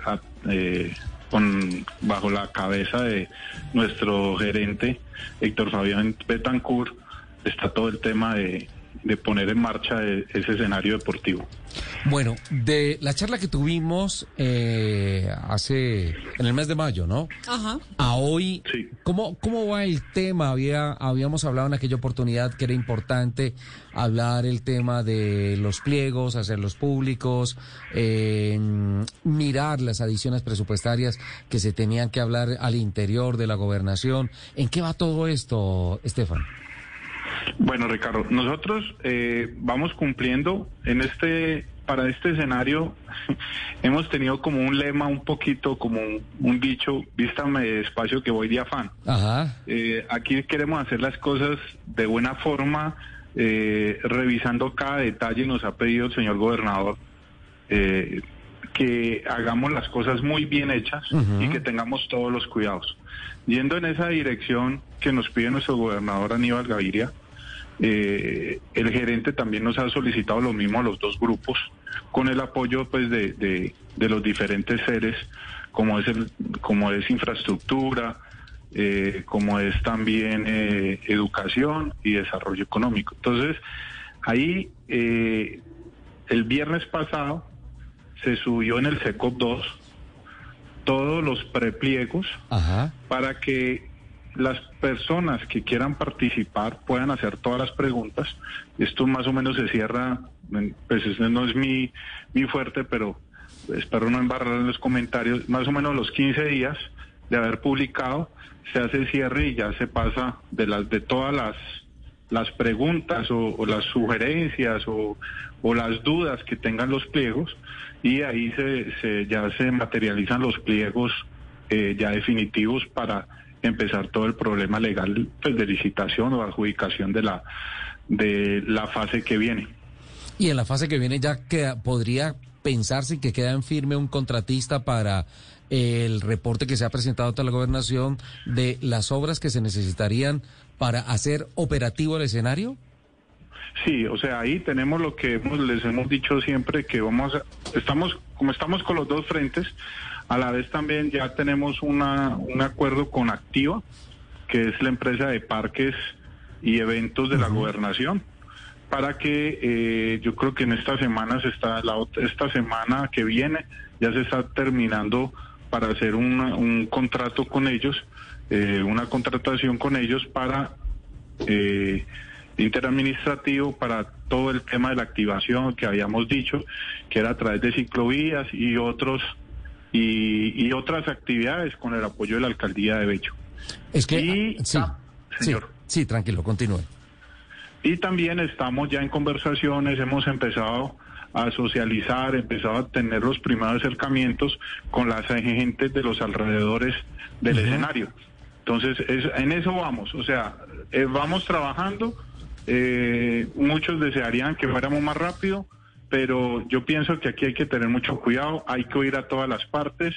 eh, con bajo la cabeza de nuestro gerente Héctor Fabián Betancourt está todo el tema de, de poner en marcha e- ese escenario deportivo. Bueno, de la charla que tuvimos eh, hace en el mes de mayo, ¿no? Ajá. A hoy, ¿cómo, ¿cómo va el tema? Había, habíamos hablado en aquella oportunidad que era importante hablar el tema de los pliegos, hacerlos públicos, eh, mirar las adiciones presupuestarias que se tenían que hablar al interior de la gobernación. ¿En qué va todo esto, Estefan? Bueno, Ricardo, nosotros eh, vamos cumpliendo en este, para este escenario, (laughs) hemos tenido como un lema un poquito, como un, un dicho, vístame despacio que voy de afán. Ajá. Eh, aquí queremos hacer las cosas de buena forma, eh, revisando cada detalle, nos ha pedido el señor gobernador eh, que hagamos las cosas muy bien hechas y que tengamos todos los cuidados. Yendo en esa dirección que nos pide nuestro gobernador Aníbal Gaviria, eh, el gerente también nos ha solicitado lo mismo a los dos grupos, con el apoyo pues de, de- de los diferentes seres, como es el, como es infraestructura, eh, como es también eh, educación y desarrollo económico. Entonces, ahí eh, el viernes pasado se subió en el SECOP 2 todos los prepliegos para que las personas que quieran participar puedan hacer todas las preguntas. Esto más o menos se cierra, pues ese no es mi, mi fuerte, pero espero no embarrar en los comentarios, más o menos los 15 días de haber publicado, se hace cierre y ya se pasa de las de todas las las preguntas o, o las sugerencias o, o las dudas que tengan los pliegos y ahí se, se- ya se materializan los pliegos eh, ya definitivos para empezar todo el problema legal pues, de licitación o adjudicación de la de la fase que viene. Y en la fase que viene ya queda- podría pensarse que queda en firme un contratista para el reporte que se ha presentado ante la gobernación de las obras que se necesitarían para hacer operativo el escenario. Sí, o sea, ahí tenemos lo que hemos- les hemos dicho siempre que vamos a, estamos como estamos con los dos frentes, a la vez también ya tenemos una, un acuerdo con Activa, que es la empresa de parques y eventos de la gobernación, para que eh, yo creo que en esta semana se está la esta semana que viene ya se está terminando para hacer una- un contrato con ellos, eh, una contratación con ellos para eh, interadministrativo para todo el tema de la activación que habíamos dicho, que era a través de ciclovías y otros y, y otras actividades con el apoyo de la alcaldía de Bello. Es que Y- sí, sí, sí, tranquilo, continúe. Y también estamos ya en conversaciones, hemos empezado a socializar, empezado a tener los primeros acercamientos con las gentes de los alrededores del escenario. Entonces, es- en eso vamos, o sea, eh, vamos trabajando, eh, muchos desearían que fuéramos más rápido, pero yo pienso que aquí hay que tener mucho cuidado, hay que oír a todas las partes,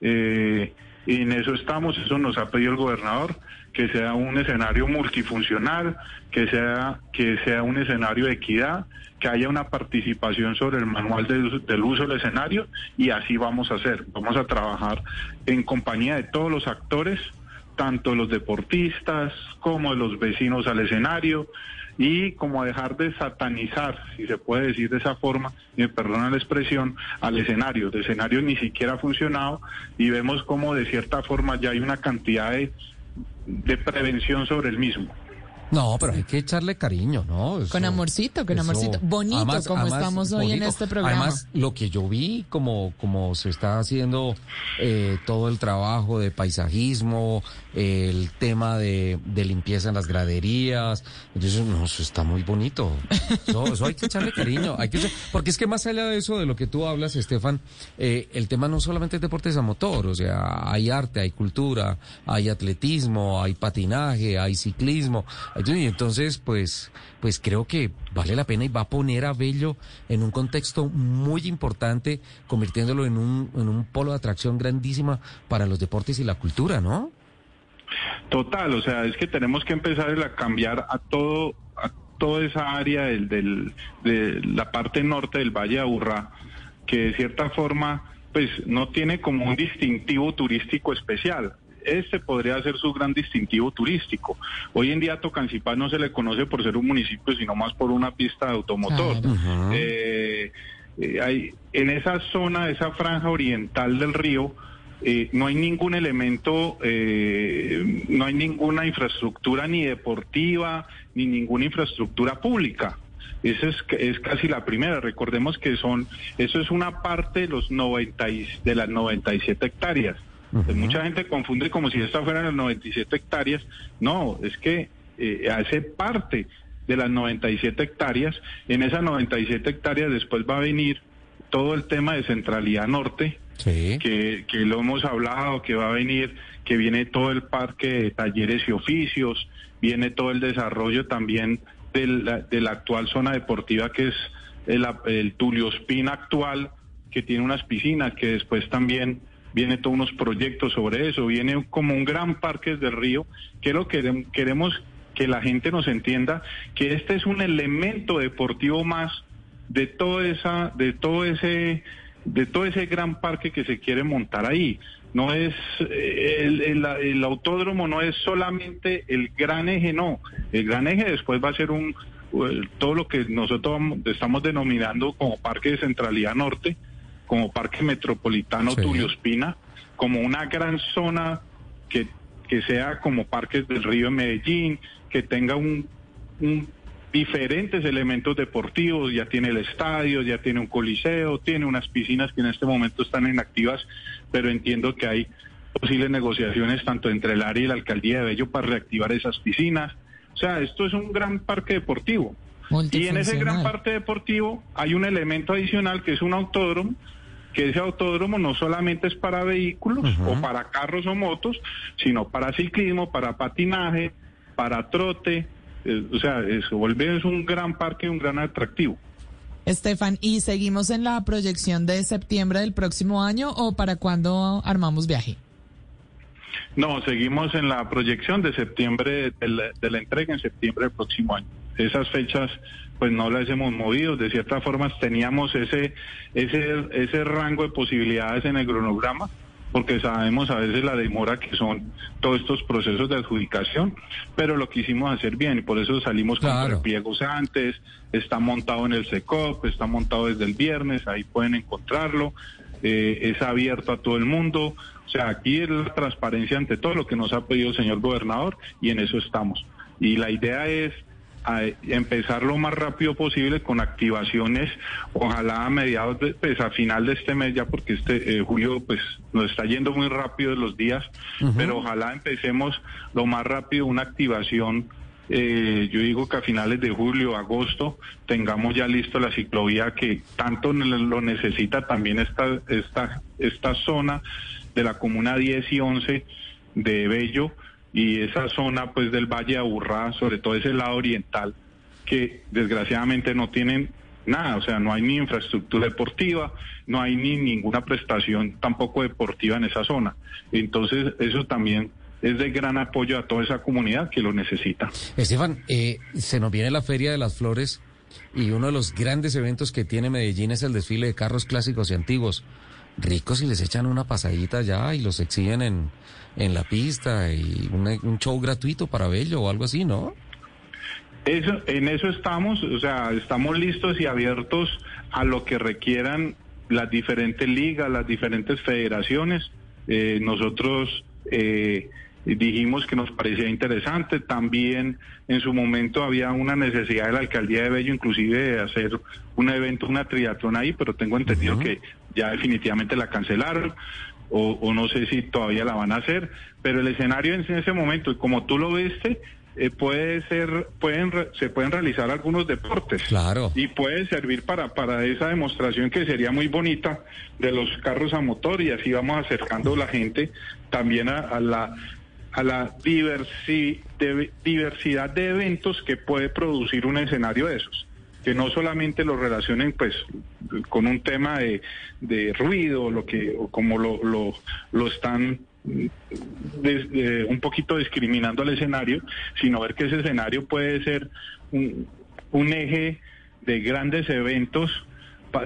eh, y en eso estamos, eso nos ha pedido el gobernador, que sea un escenario multifuncional, que sea, que sea un escenario de equidad, que haya una participación sobre el manual del, uso- del escenario y así vamos a hacer. Vamos a trabajar en compañía de todos los actores, tanto los deportistas como los vecinos al escenario y como dejar de satanizar, si se puede decir de esa forma, y me perdona la expresión, al escenario. El escenario ni siquiera ha funcionado y vemos como de cierta forma ya hay una cantidad de, de prevención sobre el mismo. No, pero hay que echarle cariño, ¿no? Eso- Con amorcito, con eso- amorcito. Bonito como estamos hoy en este programa. Además, lo que yo vi, como, como se está haciendo eh, todo el trabajo de paisajismo, el tema de, de limpieza en las graderías, entonces, no, eso está muy bonito. Eso, eso hay que echarle cariño. Hay que, porque es que más allá de eso, de lo que tú hablas, Estefan, eh, el tema no solamente es deportes a motor, o sea, hay arte, hay cultura, hay atletismo, hay patinaje, hay ciclismo. Y entonces, pues, pues creo que vale la pena y va a poner a Bello en un contexto muy importante, convirtiéndolo en un, en un polo de atracción grandísima para los deportes y la cultura, ¿no? Total, o sea, es que tenemos que empezar a cambiar a todo, a toda esa área del, del- de la parte norte del Valle de Aburrá, que de cierta forma pues no tiene como un distintivo turístico especial. Este podría ser su gran distintivo turístico. Hoy en día Tocancipá no se le conoce por ser un municipio, sino más por una pista de automotor. Eh, eh, hay, en esa zona, esa franja oriental del río, eh, no hay ningún elemento, eh, no hay ninguna infraestructura ni deportiva, ni ninguna infraestructura pública. Esa es, es casi la primera. Recordemos que son, eso es una parte de los 90 y- de las 97 hectáreas. Pues Mucha gente confunde como si esta fueran las 97 hectáreas. No, es que eh, hace parte de las 97 hectáreas. En esas 97 hectáreas después va a venir todo el tema de centralidad norte, que, que lo hemos hablado, que va a venir, que viene todo el parque de talleres y oficios, viene todo el desarrollo también de la, de la actual zona deportiva que es el, el Tulio Espina actual, que tiene unas piscinas, que después también viene todos unos proyectos sobre eso, viene como un gran parque del río, que lo que querem- queremos que la gente nos entienda que este es un elemento deportivo más de todo esa, de todo ese, de todo ese gran parque que se quiere montar ahí. No es eh, el, el- el autódromo no es solamente el gran eje, no. El gran eje después va a ser un eh, todo lo que nosotros estamos denominando como Parque de Centralidad Norte, como Parque Metropolitano Tulio Espina, como una gran zona que, que sea como Parques del Río en Medellín, que tenga un, un- diferentes elementos deportivos, ya tiene el estadio, ya tiene un coliseo, tiene unas piscinas que en este momento están inactivas, pero entiendo que hay posibles negociaciones tanto entre el área y la alcaldía de Bello para reactivar esas piscinas. O sea, esto es un gran parque deportivo. Y en ese gran parque deportivo hay un elemento adicional que es un autódromo, que ese autódromo no solamente es para vehículos o para carros o motos, sino para ciclismo, para patinaje, para trote. Eh, o sea, eso vuelve es un gran parque, un gran atractivo. Estefan, ¿y seguimos en la proyección de septiembre del próximo año o para cuándo armamos viaje? No, seguimos en la proyección de septiembre, de la, de la entrega en septiembre del próximo año. Esas fechas, pues no las hemos movido. De cierta forma, teníamos ese, ese, ese rango de posibilidades en el cronograma, porque sabemos a veces la demora que son todos estos procesos de adjudicación, pero lo quisimos hacer bien y por eso salimos con pliegos antes. Está montado en el SECOP, está montado desde el viernes, ahí pueden encontrarlo. eh, es abierto a todo el mundo. O sea, aquí es la transparencia ante todo lo que nos ha pedido el señor gobernador y en eso estamos. Y la idea es a empezar lo más rápido posible con activaciones, ojalá a mediados, de, pues a final de este mes ya, porque este eh, julio pues nos está yendo muy rápido los días, pero ojalá empecemos lo más rápido una activación. eh, yo digo que a finales de julio, agosto, tengamos ya listo la ciclovía que tanto lo necesita también esta, esta, esta zona de la comuna 10 y 11 de Bello y esa zona pues del Valle de Aburrá, sobre todo ese lado oriental, que desgraciadamente no tienen nada, o sea, no hay ni infraestructura deportiva, no hay ni ninguna prestación tampoco deportiva en esa zona. Entonces, eso también es de gran apoyo a toda esa comunidad que lo necesita. Estefan, eh, se nos viene la Feria de las Flores y uno de los grandes eventos que tiene Medellín es el desfile de carros clásicos y antiguos. Ricos si les echan una pasadita ya y los exhiben en, en la pista y una- un show gratuito para Bello o algo así, ¿no? Eso, en eso estamos, o sea, estamos listos y abiertos a lo que requieran las diferentes ligas, las diferentes federaciones. Eh, nosotros eh, dijimos que nos parecía interesante. También en su momento había una necesidad de la alcaldía de Bello, inclusive de hacer un evento, una triatlón ahí, pero tengo entendido que ya definitivamente la cancelaron. O, o no sé si todavía la van a hacer, pero el escenario en ese momento, y como tú lo viste, eh, puede ser, pueden, se pueden realizar algunos deportes. Claro. Y puede servir para, para esa demostración que sería muy bonita de los carros a motor y así vamos acercando la gente también a, a la a la diversi- de- diversidad de eventos que puede producir un escenario de esos que no solamente lo relacionen pues con un tema de, de ruido lo que o como lo, lo, están mm, eh, un poquito discriminando al escenario, sino ver que ese escenario puede ser un- eje de grandes eventos,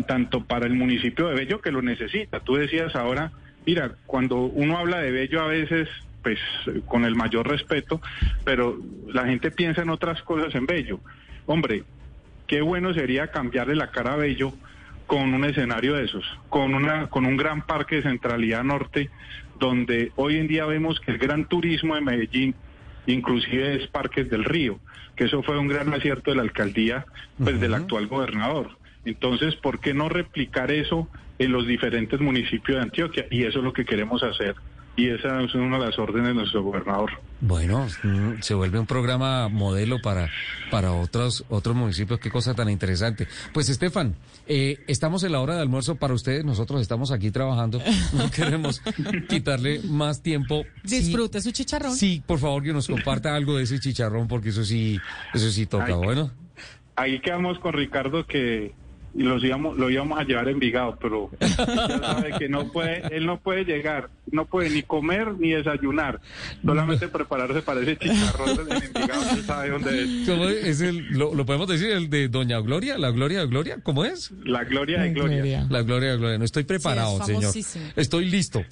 tanto para el municipio de Bello que lo necesita. Tú decías ahora, mira, cuando uno habla de Bello a veces, pues con el mayor respeto, pero la gente piensa en otras cosas en Bello. Hombre, qué bueno sería cambiarle la cara a Bello con un escenario de esos, con una con un gran parque de centralidad norte, donde hoy en día vemos que el gran turismo de Medellín inclusive es Parques del Río, que eso fue un gran acierto de la alcaldía pues del actual gobernador. Entonces, ¿por qué no replicar eso en los diferentes municipios de Antioquia? Y eso es lo que queremos hacer. Y esa es una de las órdenes de nuestro gobernador. Bueno, mm, se vuelve un programa modelo para, para otros, otros municipios. Qué cosa tan interesante. Pues, Estefan, eh, estamos en la hora de almuerzo para ustedes. Nosotros estamos aquí trabajando. No (laughs) queremos quitarle más tiempo. Disfrute su chicharrón. Sí, por favor, que nos comparta algo de ese chicharrón, porque eso sí, eso sí toca. Ay, Bueno. Ahí quedamos con Ricardo que los íbamos, lo íbamos a llevar a Envigado, pero (laughs) ya sabe que no puede, él no puede llegar, no puede ni comer ni desayunar, solamente prepararse para ese chicharrón (laughs) Envigado, usted sabe dónde es. ¿Cómo es? ¿Es el, lo, lo podemos decir, el de Doña Gloria? ¿La Gloria de Gloria? ¿Cómo es? La Gloria de Gloria. La Gloria de Gloria. No estoy preparado, Sí, es señor. Estoy listo.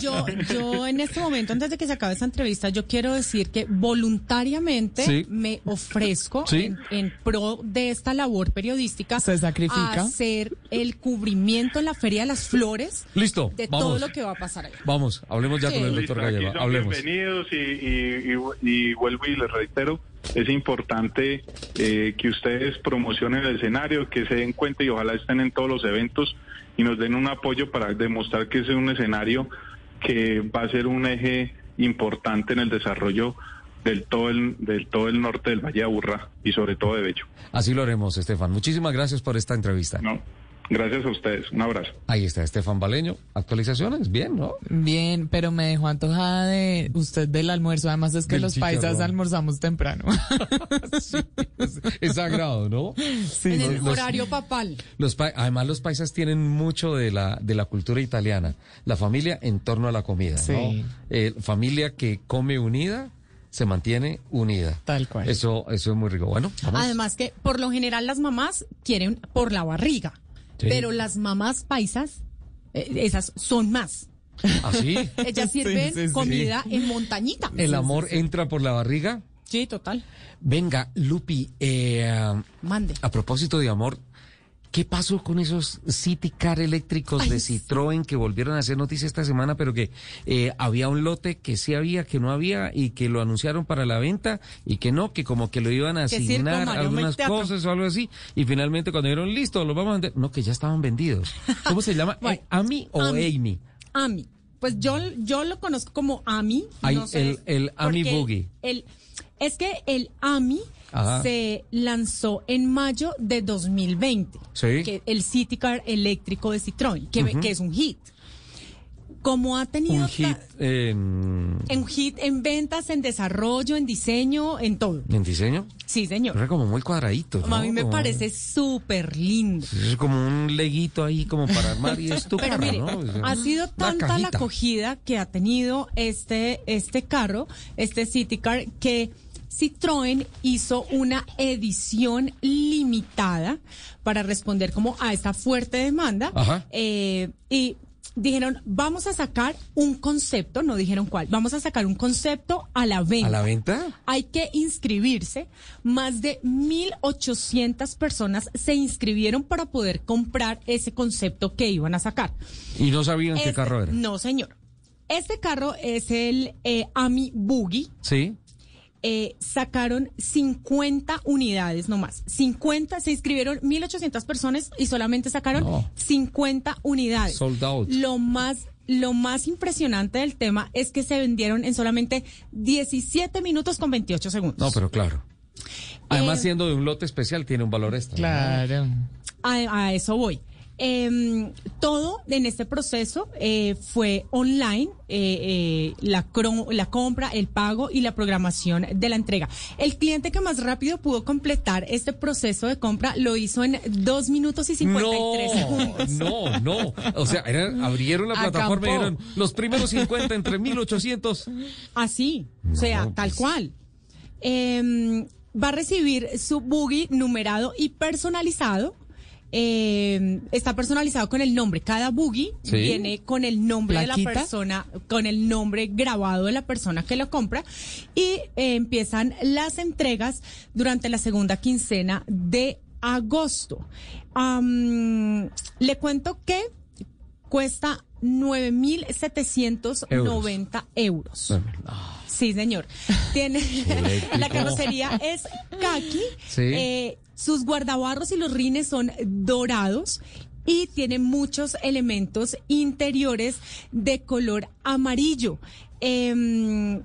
Yo, yo en este momento, antes de que se acabe esta entrevista, yo quiero decir que voluntariamente Sí. me ofrezco Sí. en, en pro de esta labor periodística Se sacrifica. a hacer el cubrimiento en la Feria de las Flores Listo, de vamos. todo lo que va a pasar allá. Vamos, hablemos ya Sí. con el doctor Gallego. Hablemos. bienvenidos y, y- y- y vuelvo y les reitero, es importante eh, que ustedes promocionen el escenario, que se den cuenta y ojalá estén en todos los eventos y nos den un apoyo para demostrar que ese es un escenario que va a ser un eje importante en el desarrollo del todo el, del todo el norte del Valle de Aburrá y sobre todo de Bello. Así lo haremos, Estefan. Muchísimas gracias por esta entrevista. No, gracias a ustedes. Un abrazo. Ahí está, Estefan Baleño. Actualizaciones, bien, ¿no? Bien, pero me dejó antojada de usted del almuerzo. Además es que Del los paisas almorzamos temprano. (laughs) Es sagrado, ¿no? en el los- horario papal. Los pa- además, los paisas tienen mucho de la, de la cultura italiana. La familia en torno a la comida, Sí. ¿no? Eh, familia que come unida, se mantiene unida. Tal cual. Eso, eso es muy rico. Bueno, vamos. Además que por lo general las mamás quieren por la barriga, Sí. pero las mamás paisas, eh, esas son más. ¿Ah, sí? (laughs) Ellas sirven sí, sí. comida en montañita. ¿El amor entra por la barriga? Sí, total. Venga, Lupi, eh, Mande. a propósito de amor, ¿qué pasó con esos City Car eléctricos de Citroën que volvieron a hacer noticia esta semana, pero que eh, había un lote que sí había, que no había, y que lo anunciaron para la venta, y que no, que como que lo iban a asignar algunas cosas o algo así, y finalmente cuando dijeron, listo, lo vamos a vender, no, que ya estaban vendidos. (laughs) ¿Cómo se llama? Bueno, Eh, ¿Ami o Ami. Amy? Ami. Pues yo, yo lo conozco como Ami. Ay, no sé, el- el Ami Boogie. el- es que el Ami Ajá. se lanzó en mayo de 2020. Sí. Que el City Car eléctrico de Citroën, que, Ujú. que es un hit. Como ha tenido Un hit ta- en, hit en ventas, en desarrollo, en diseño, en todo. en diseño. Sí, señor. Era como muy cuadradito. ¿no? A mí me Como- parece súper lindo. Es como un leguito ahí como para armar y es tu (laughs) Pero carro, mire, ¿no? Ha sido tanta la acogida que ha tenido este, este carro, este City Car, que Citroën hizo una edición limitada para responder como a esta fuerte demanda. Ajá. Eh, y dijeron, vamos a sacar un concepto, no dijeron cuál, vamos a sacar un concepto a la venta. ¿A la venta? Hay que inscribirse. Más de 1.800 personas se inscribieron para poder comprar ese concepto que iban a sacar. Y no sabían qué Este- carro era. No, señor. Este carro es el eh, Ami Boogie. Sí. Eh, sacaron 50 unidades nomás. 50, se inscribieron 1.800 personas y solamente sacaron No. 50 unidades. Sold out. Lo más, lo más impresionante del tema es que se vendieron en solamente 17 minutos con 28 segundos. No, pero claro. Además, Eh, siendo de un lote especial, tiene un valor extra. ¿no? Claro. A, a eso voy. Em, todo en este proceso eh, fue online, eh, eh, la, compra, el pago y la programación de la entrega. El cliente que más rápido pudo completar este proceso de compra lo hizo en dos minutos y 53 segundos. No, no, no. O sea, abrieron la plataforma y dieron los primeros 50 entre 1800. Así, o sea, tal cual. Em, va a recibir su buggy numerado y personalizado. Eh, está personalizado con el nombre. Cada buggy Sí. viene con el nombre de la persona, con el nombre grabado de la persona que lo compra. Y eh, empiezan las entregas durante la segunda quincena de agosto. Le cuento que cuesta 9.790 euros. Sí, señor. Tiene (laughs) (laughs) la carrocería es kaki. Sí. eh, sus guardabarros y los rines son dorados y tiene muchos elementos interiores de color amarillo. Em,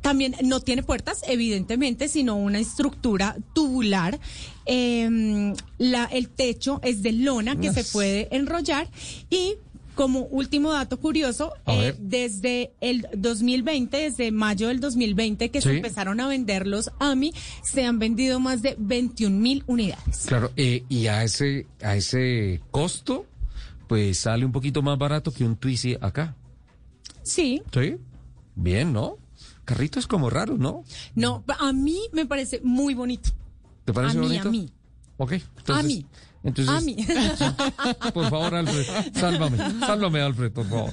también no tiene puertas, evidentemente, sino una estructura tubular. Em, la, el techo es de lona que se puede enrollar y como último dato curioso, eh, desde el 2020, desde mayo del 2020 que se empezaron a vender los AMI, se han vendido más de 21 mil unidades. Claro, eh, y a ese, a ese costo, pues sale un poquito más barato que un Twizy acá. Sí, Sí. Bien, ¿no? Carrito es como raro, ¿no? no, a mí me parece muy bonito. ¿Te parece a mí, bonito? a mí. Ok. A mí. Entonces, A mí. (laughs) por favor, Alfred, sálvame. Sálvame, Alfred, por favor.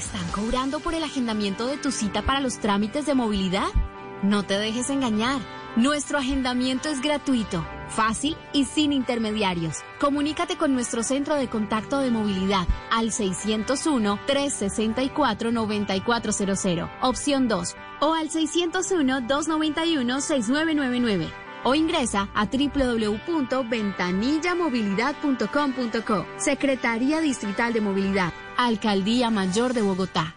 ¿Están cobrando por el agendamiento de tu cita para los trámites de movilidad? No te dejes engañar. Nuestro agendamiento es gratuito, fácil y sin intermediarios. Comunícate con nuestro centro de contacto de movilidad al 601-364-9400, opción 2, o al 601-291-6999. O ingresa a www.ventanillamovilidad.com.co. Secretaría Distrital de Movilidad, Alcaldía Mayor de Bogotá.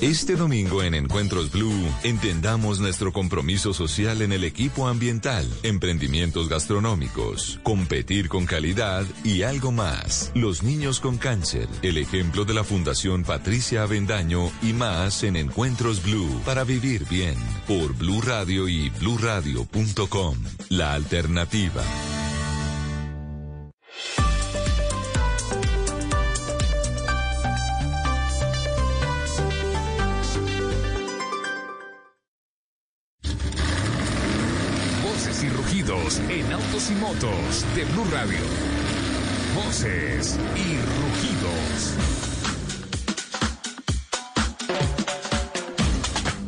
Este domingo en Encuentros Blue, entendamos nuestro compromiso social en el equipo ambiental, emprendimientos gastronómicos, competir con calidad y algo más. Los niños con cáncer, el ejemplo de la Fundación Patricia Avendaño y más en Encuentros Blue para vivir bien por Blue Radio y bluradio.com. La alternativa. De Blue Radio. Voces y rugidos.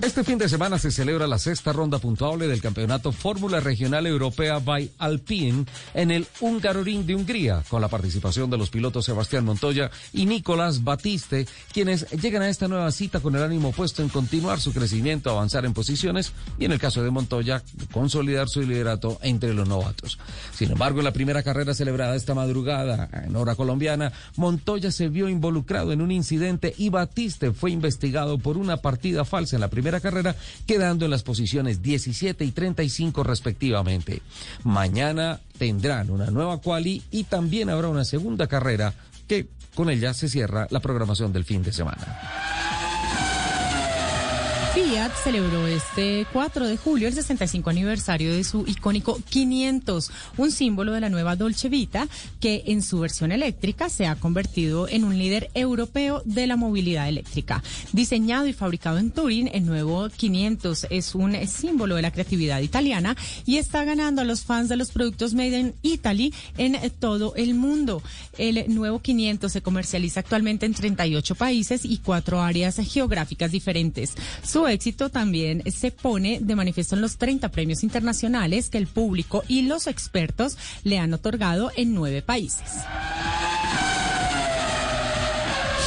Este fin de semana se celebra la sexta ronda puntuable del Campeonato Fórmula Regional Europea by Alpine en el Hungaroring de Hungría, con la participación de los pilotos Sebastián Montoya y Nicolás Batiste, quienes llegan a esta nueva cita con el ánimo puesto en continuar su crecimiento, avanzar en posiciones y en el caso de Montoya, consolidar su liderato entre los novatos. Sin embargo, en la primera carrera celebrada esta madrugada en hora colombiana, Montoya se vio involucrado en un incidente y Batiste fue investigado por una partida falsa en la primera carrera, quedando en las posiciones 17 y 35 respectivamente. Mañana tendrán una nueva quali y también habrá una segunda carrera que con ella se cierra la programación del fin de semana. Fiat celebró este 4 de julio el 65 aniversario de su icónico 500, un símbolo de la nueva Dolce Vita que en su versión eléctrica se ha convertido en un líder europeo de la movilidad eléctrica. Diseñado y fabricado en Turín, el nuevo 500 es un símbolo de la creatividad italiana y está ganando a los fans de los productos made in Italy en todo el mundo. El nuevo 500 se comercializa actualmente en 38 países y cuatro áreas geográficas diferentes. Su éxito también se pone de manifiesto en los 30 premios internacionales que el público y los expertos le han otorgado en nueve países.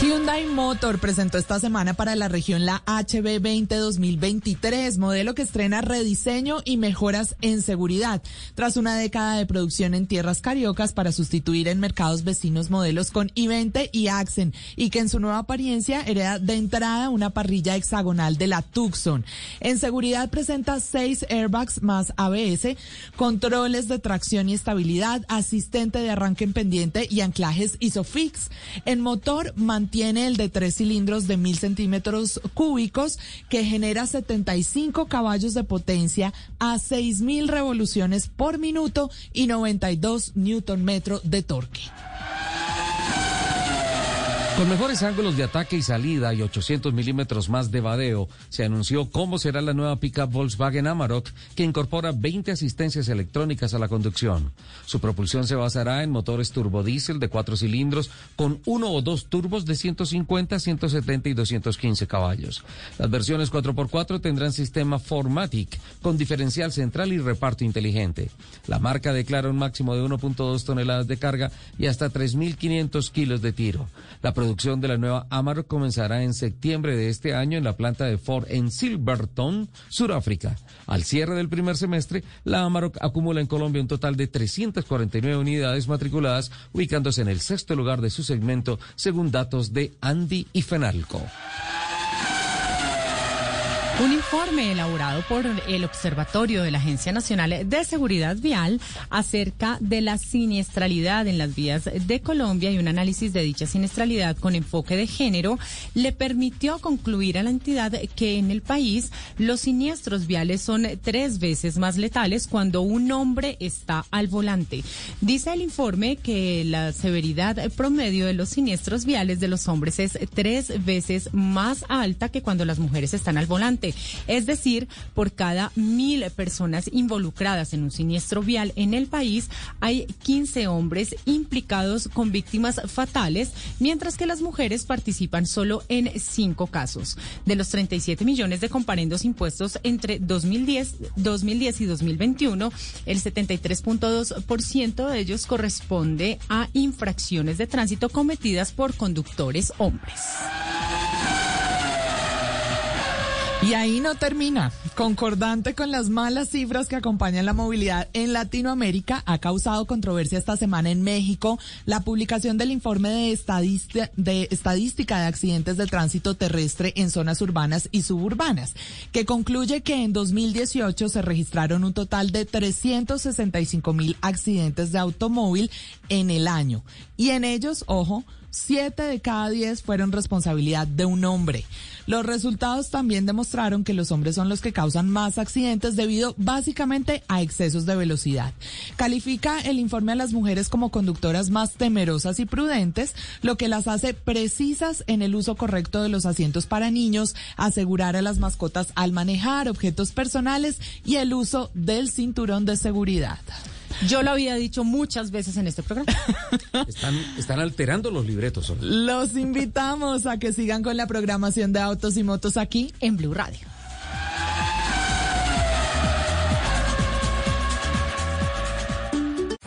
Hyundai Motor presentó esta semana para la región la HB20 2023, modelo que estrena rediseño y mejoras en seguridad, tras una década de producción en tierras cariocas para sustituir en mercados vecinos modelos con i20 y Accent, y que en su nueva apariencia hereda de entrada una parrilla hexagonal de la Tucson. En seguridad presenta seis airbags más ABS, controles de tracción y estabilidad, asistente de arranque en pendiente y anclajes ISOFIX. En motor mantiene el de tres cilindros de mil centímetros cúbicos que genera 75 caballos de potencia a 6.000 revoluciones por minuto y 92 newton metro de torque. Con mejores ángulos de ataque y salida y 800 milímetros más de vadeo, se anunció cómo será la nueva pickup Volkswagen Amarok, que incorpora 20 asistencias electrónicas a la conducción. Su propulsión se basará en motores turbodiesel de cuatro cilindros con uno o dos turbos de 150, 170 y 215 caballos. Las versiones 4x4 tendrán sistema Formatic con diferencial central y reparto inteligente. La marca declara un máximo de 1.2 toneladas de carga y hasta 3.500 kilos de tiro. De la nueva Amarok comenzará en septiembre de este año en la planta de Ford en Silverton, Sudáfrica. Al cierre del primer semestre, la Amarok acumula en Colombia un total de 349 unidades matriculadas, ubicándose en el sexto lugar de su segmento, según datos de Andy y Fenalco. Un informe elaborado por el Observatorio de la Agencia Nacional de Seguridad Vial acerca de la siniestralidad en las vías de Colombia y un análisis de dicha siniestralidad con enfoque de género le permitió concluir a la entidad que en el país los siniestros viales son tres veces más letales cuando un hombre está al volante. Dice el informe que la severidad promedio de los siniestros viales de los hombres es tres veces más alta que cuando las mujeres están al volante. Es decir, por cada mil personas involucradas en un siniestro vial en el país, hay 15 hombres implicados con víctimas fatales, mientras que las mujeres participan solo en cinco casos. De los 37 millones de comparendos impuestos entre 2010, 2010 y 2021, el 73.2% de ellos corresponde a infracciones de tránsito cometidas por conductores hombres. Y ahí no termina. Concordante con las malas cifras que acompañan la movilidad en Latinoamérica, ha causado controversia esta semana en México la publicación del informe de, estadística de accidentes de tránsito terrestre en zonas urbanas y suburbanas, que concluye que en 2018 se registraron un total de 365 mil accidentes de automóvil en el año. Y en ellos, ojo, siete de cada diez fueron responsabilidad de un hombre. Los resultados también demostraron que los hombres son los que causan más accidentes debido básicamente a excesos de velocidad. Califica el informe a las mujeres como conductoras más temerosas y prudentes, lo que las hace precisas en el uso correcto de los asientos para niños, asegurar a las mascotas al manejar objetos personales y el uso del cinturón de seguridad. Yo lo había dicho muchas veces en este programa. (laughs) Están, están alterando los libretos. Los invitamos a que sigan con la programación de autos y motos aquí en Blue Radio.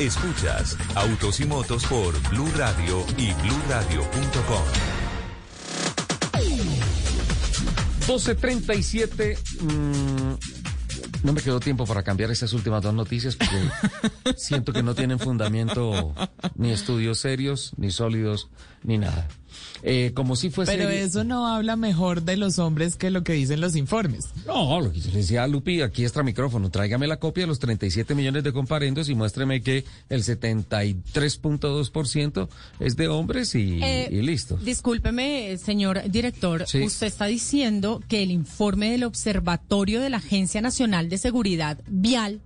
Escuchas Autos y Motos por Blue Radio y bluradio.com. 1237. mmm, no me quedó tiempo para cambiar esas últimas dos noticias porque (laughs) siento que no tienen fundamento ni estudios serios, ni sólidos, ni nada. Eh, como si fuese. Pero eso no habla mejor de los hombres que lo que dicen los informes. No, lo que yo le decía a Lupi, aquí está el micrófono, tráigame la copia de los 37 millones de comparendos y muéstreme que el 73.2% es de hombres y, Eh, y listo. Discúlpeme, señor director, Sí. usted está diciendo que el informe del Observatorio de la Agencia Nacional de Seguridad Vial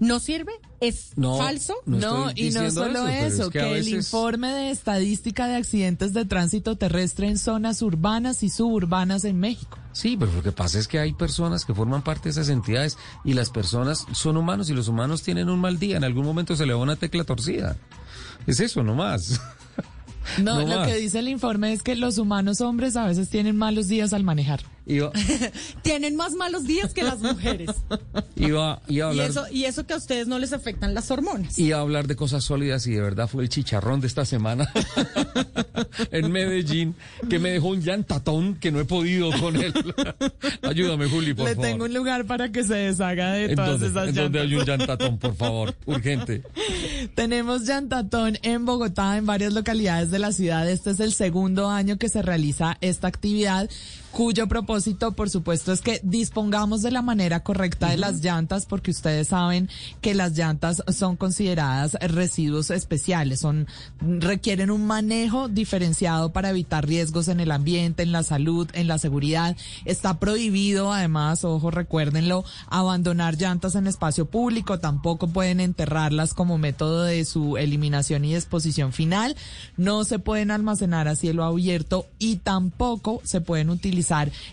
no sirve. Es No, falso. no y no solo eso, pero eso, es que, el informe de estadística de accidentes de tránsito terrestre en zonas urbanas y suburbanas en México. Sí, pero lo que pasa es que hay personas que forman parte de esas entidades y las personas son humanos y los humanos tienen un mal día. En algún momento se le va una tecla torcida. Es eso nomás. (laughs) No, No lo más. que dice el informe es que los humanos hombres a veces tienen malos días al manejar. Iba, (laughs) Tienen más malos días que las mujeres. iba, iba a y, hablar, eso, y eso que a ustedes no les afectan las hormonas. iba a hablar de cosas sólidas y de verdad fue el chicharrón de esta semana (laughs) en Medellín que me dejó un llantatón que no he podido con él. (laughs) Ayúdame, Juli, por Le favor. tengo un lugar para que se deshaga de ¿En todas dónde, esas en llantas. hay un llantatón, por favor? Urgente. Tenemos llantatón en Bogotá, en varias localidades de la ciudad. Este es el segundo año que se realiza esta actividad cuyo propósito, por supuesto, es que dispongamos de la manera correcta de las llantas, porque ustedes saben que las llantas son consideradas residuos especiales, son requieren un manejo diferenciado para evitar riesgos en el ambiente, en la salud, en la seguridad. Está prohibido, además, ojo, recuérdenlo, abandonar llantas en espacio público, tampoco pueden enterrarlas como método de su eliminación y disposición final, no se pueden almacenar a cielo abierto y tampoco se pueden utilizar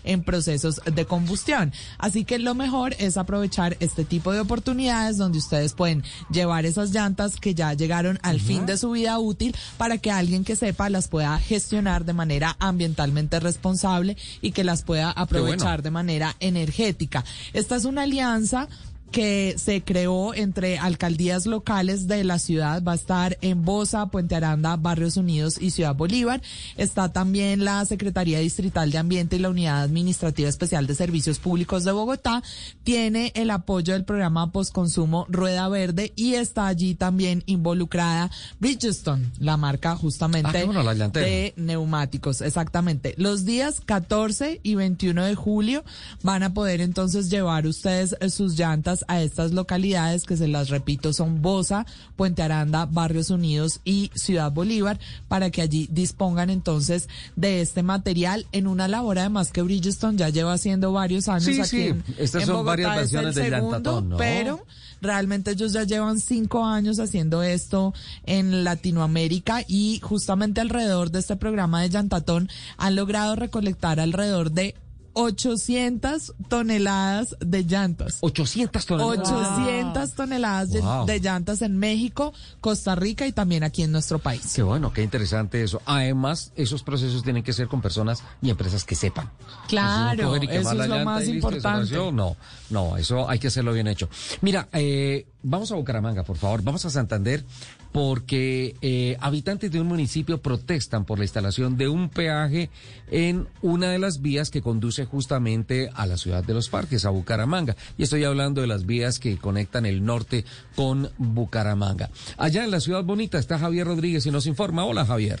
en procesos de combustión. Así que lo mejor es aprovechar este tipo de oportunidades donde ustedes pueden llevar esas llantas que ya llegaron al fin de su vida útil para que alguien que sepa las pueda gestionar de manera ambientalmente responsable y que las pueda aprovechar de manera energética. Esta es una alianza que se creó entre alcaldías locales de la ciudad. Va a estar en Bosa, Puente Aranda, Barrios Unidos y Ciudad Bolívar. Está también la Secretaría Distrital de Ambiente y la Unidad Administrativa Especial de Servicios Públicos de Bogotá. Tiene el apoyo del programa Postconsumo Rueda Verde y está allí también involucrada Bridgestone, la marca justamente Ah, bueno, la de neumáticos, exactamente. Los días 14 y 21 de julio van a poder entonces llevar ustedes sus llantas a estas localidades que se las repito son Bosa, Puente Aranda, Barrios Unidos y Ciudad Bolívar para que allí dispongan entonces de este material en una labor además que Bridgestone ya lleva haciendo varios años Sí, aquí sí. en, Estas en son Bogotá varias versiones del segundo, ¿no? pero realmente ellos ya llevan cinco años haciendo esto en Latinoamérica y justamente alrededor de este programa de Llantatón han logrado recolectar alrededor de 800 toneladas de llantas. 800 toneladas. 800 toneladas de- Wow. de, llantas en México, Costa Rica y también aquí en nuestro país. Qué bueno, qué interesante eso. Además, esos procesos tienen que ser con personas y empresas que sepan. Claro, eso es lo más listo, importante. No, no, eso hay que hacerlo bien hecho. Mira, eh, vamos a Bucaramanga, por favor. Vamos a Santander porque eh, habitantes de un municipio protestan por la instalación de un peaje en una de las vías que conduce justamente a la ciudad de los parques, a Bucaramanga. Y estoy hablando de las vías que conectan el norte con Bucaramanga. Allá en la ciudad bonita está Javier Rodríguez y nos informa. Hola, Javier.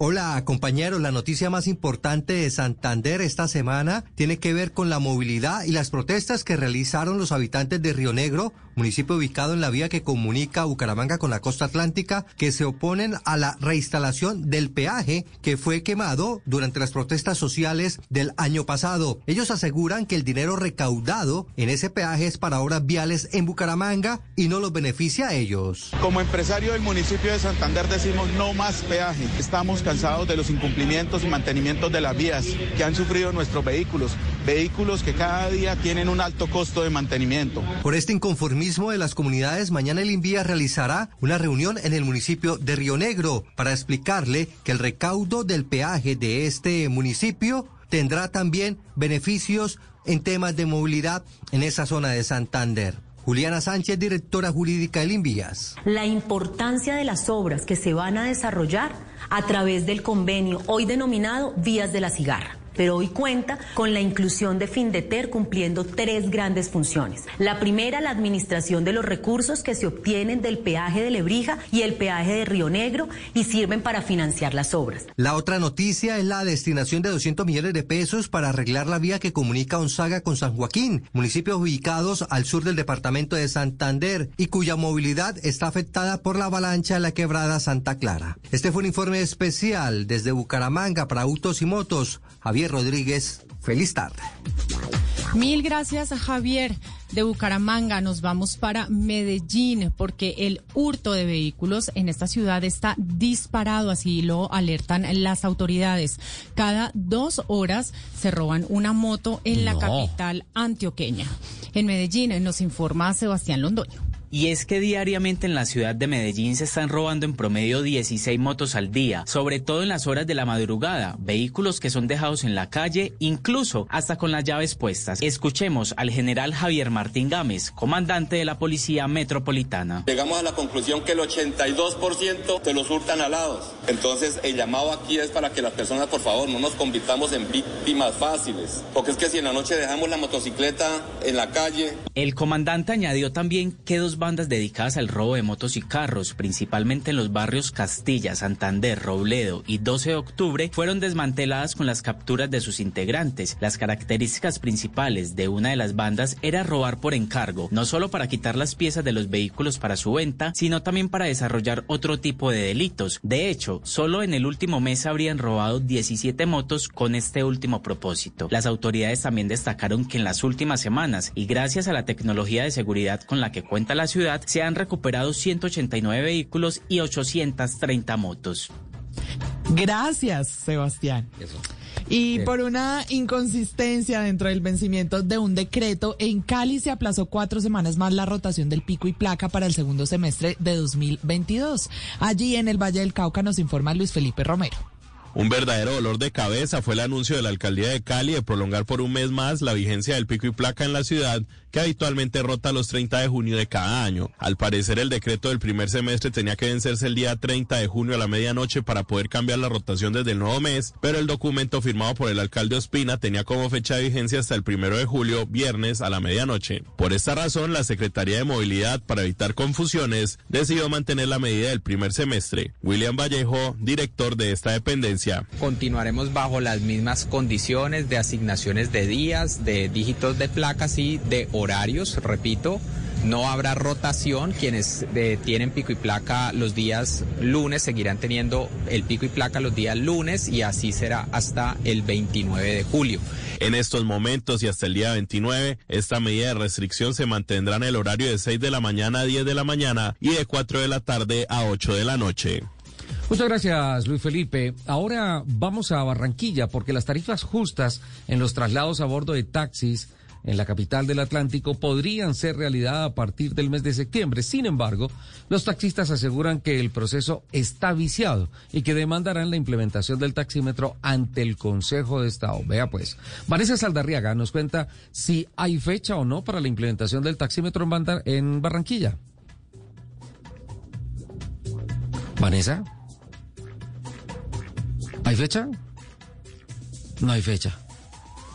Hola compañeros, la noticia más importante de Santander esta semana tiene que ver con la movilidad y las protestas que realizaron los habitantes de Río Negro, municipio ubicado en la vía que comunica Bucaramanga con la costa atlántica, que se oponen a la reinstalación del peaje que fue quemado durante las protestas sociales del año pasado. Ellos aseguran que el dinero recaudado en ese peaje es para obras viales en Bucaramanga y no los beneficia a ellos. Como empresario del municipio de Santander decimos no más peaje. Estamos cansados de los incumplimientos y mantenimientos de las vías que han sufrido nuestros vehículos. Vehículos que cada día tienen un alto costo de mantenimiento. Por este inconformismo de las comunidades, mañana el Invía realizará una reunión en el municipio de Río Negro para explicarle que el recaudo del peaje de este municipio tendrá también beneficios en temas de movilidad en esa zona de Santander. Juliana Sánchez, directora jurídica del Invías. la importancia de las obras que se van a desarrollar a través del convenio hoy denominado Vías de la Cigarra. Pero hoy cuenta con la inclusión de Findeter cumpliendo tres grandes funciones. La primera, la administración de los recursos que se obtienen del peaje de Lebrija y el peaje de Río Negro y sirven para financiar las obras. La otra noticia es la destinación de 200 millones de pesos para arreglar la vía que comunica Onzaga con San Joaquín, municipios ubicados al sur del departamento de Santander y cuya movilidad está afectada por la avalancha de la quebrada Santa Clara. Este fue un informe especial desde Bucaramanga para Autos y Motos. Javier Rodríguez, feliz tarde. Mil gracias, Javier. De Bucaramanga nos vamos para Medellín porque el hurto de vehículos en esta ciudad está disparado, así lo alertan las autoridades. Cada dos horas se roban una moto en la capital antioqueña. En Medellín nos informa Sebastián Londoño. Y es que diariamente en la ciudad de Medellín se están robando en promedio 16 motos al día, sobre todo en las horas de la madrugada, vehículos que son dejados en la calle, incluso hasta con las llaves puestas. Escuchemos al general Javier Martín Gámez, comandante de la Policía Metropolitana. Llegamos a la conclusión que el 82% se los hurtan alados. Entonces, el llamado aquí es para que las personas, por favor, no nos convirtamos en víctimas fáciles. Porque es que si en la noche dejamos la motocicleta en la calle, El comandante añadió también que dos bandas dedicadas al robo de motos y carros, principalmente en los barrios Castilla, Santander, Robledo y 12 de octubre, fueron desmanteladas con las capturas de sus integrantes. Las características principales de una de las bandas era robar por encargo, no solo para quitar las piezas de los vehículos para su venta, sino también para desarrollar otro tipo de delitos. De hecho, solo en el último mes habrían robado 17 motos con este último propósito. Las autoridades también destacaron que en las últimas semanas, y gracias a la tecnología de seguridad con la que cuenta la ciudad, se han recuperado 189 vehículos y 830 motos. Gracias, Sebastián. Y Bien. por una inconsistencia dentro del vencimiento de un decreto, en Cali se aplazó cuatro semanas más la rotación del pico y placa para el segundo semestre de 2022. Allí en el Valle del Cauca nos informa Luis Felipe Romero. Un verdadero dolor de cabeza fue el anuncio de la alcaldía de Cali de prolongar por un mes más la vigencia del pico y placa en la ciudad, que habitualmente rota los 30 de junio de cada año. Al parecer, el decreto del primer semestre tenía que vencerse el día 30 de junio a la medianoche para poder cambiar la rotación desde el nuevo mes, pero el documento firmado por el alcalde Ospina tenía como fecha de vigencia hasta el primero de julio, viernes a la medianoche. Por esta razón, la Secretaría de Movilidad, para evitar confusiones, decidió mantener la medida del primer semestre. William Vallejo, director de esta dependencia. Continuaremos bajo las mismas condiciones de asignaciones de días, de dígitos de placas y de horarios, repito. No habrá rotación. Quienes eh, tienen pico y placa los días lunes seguirán teniendo el pico y placa los días lunes y así será hasta el 29 de julio. En estos momentos y hasta el día 29, esta medida de restricción se mantendrá en el horario de 6 de la mañana a 10 de la mañana y de 4 de la tarde a 8 de la noche. Muchas gracias, Luis Felipe. Ahora vamos a Barranquilla porque las tarifas justas en los traslados a bordo de taxis en la capital del Atlántico podrían ser realidad a partir del mes de septiembre. Sin embargo, los taxistas aseguran que el proceso está viciado y que demandarán la implementación del taxímetro ante el Consejo de Estado. Vea pues, Vanessa Saldarriaga nos cuenta si hay fecha o no para la implementación del taxímetro en, Barranquilla. Vanessa. ¿Hay fecha? No hay fecha.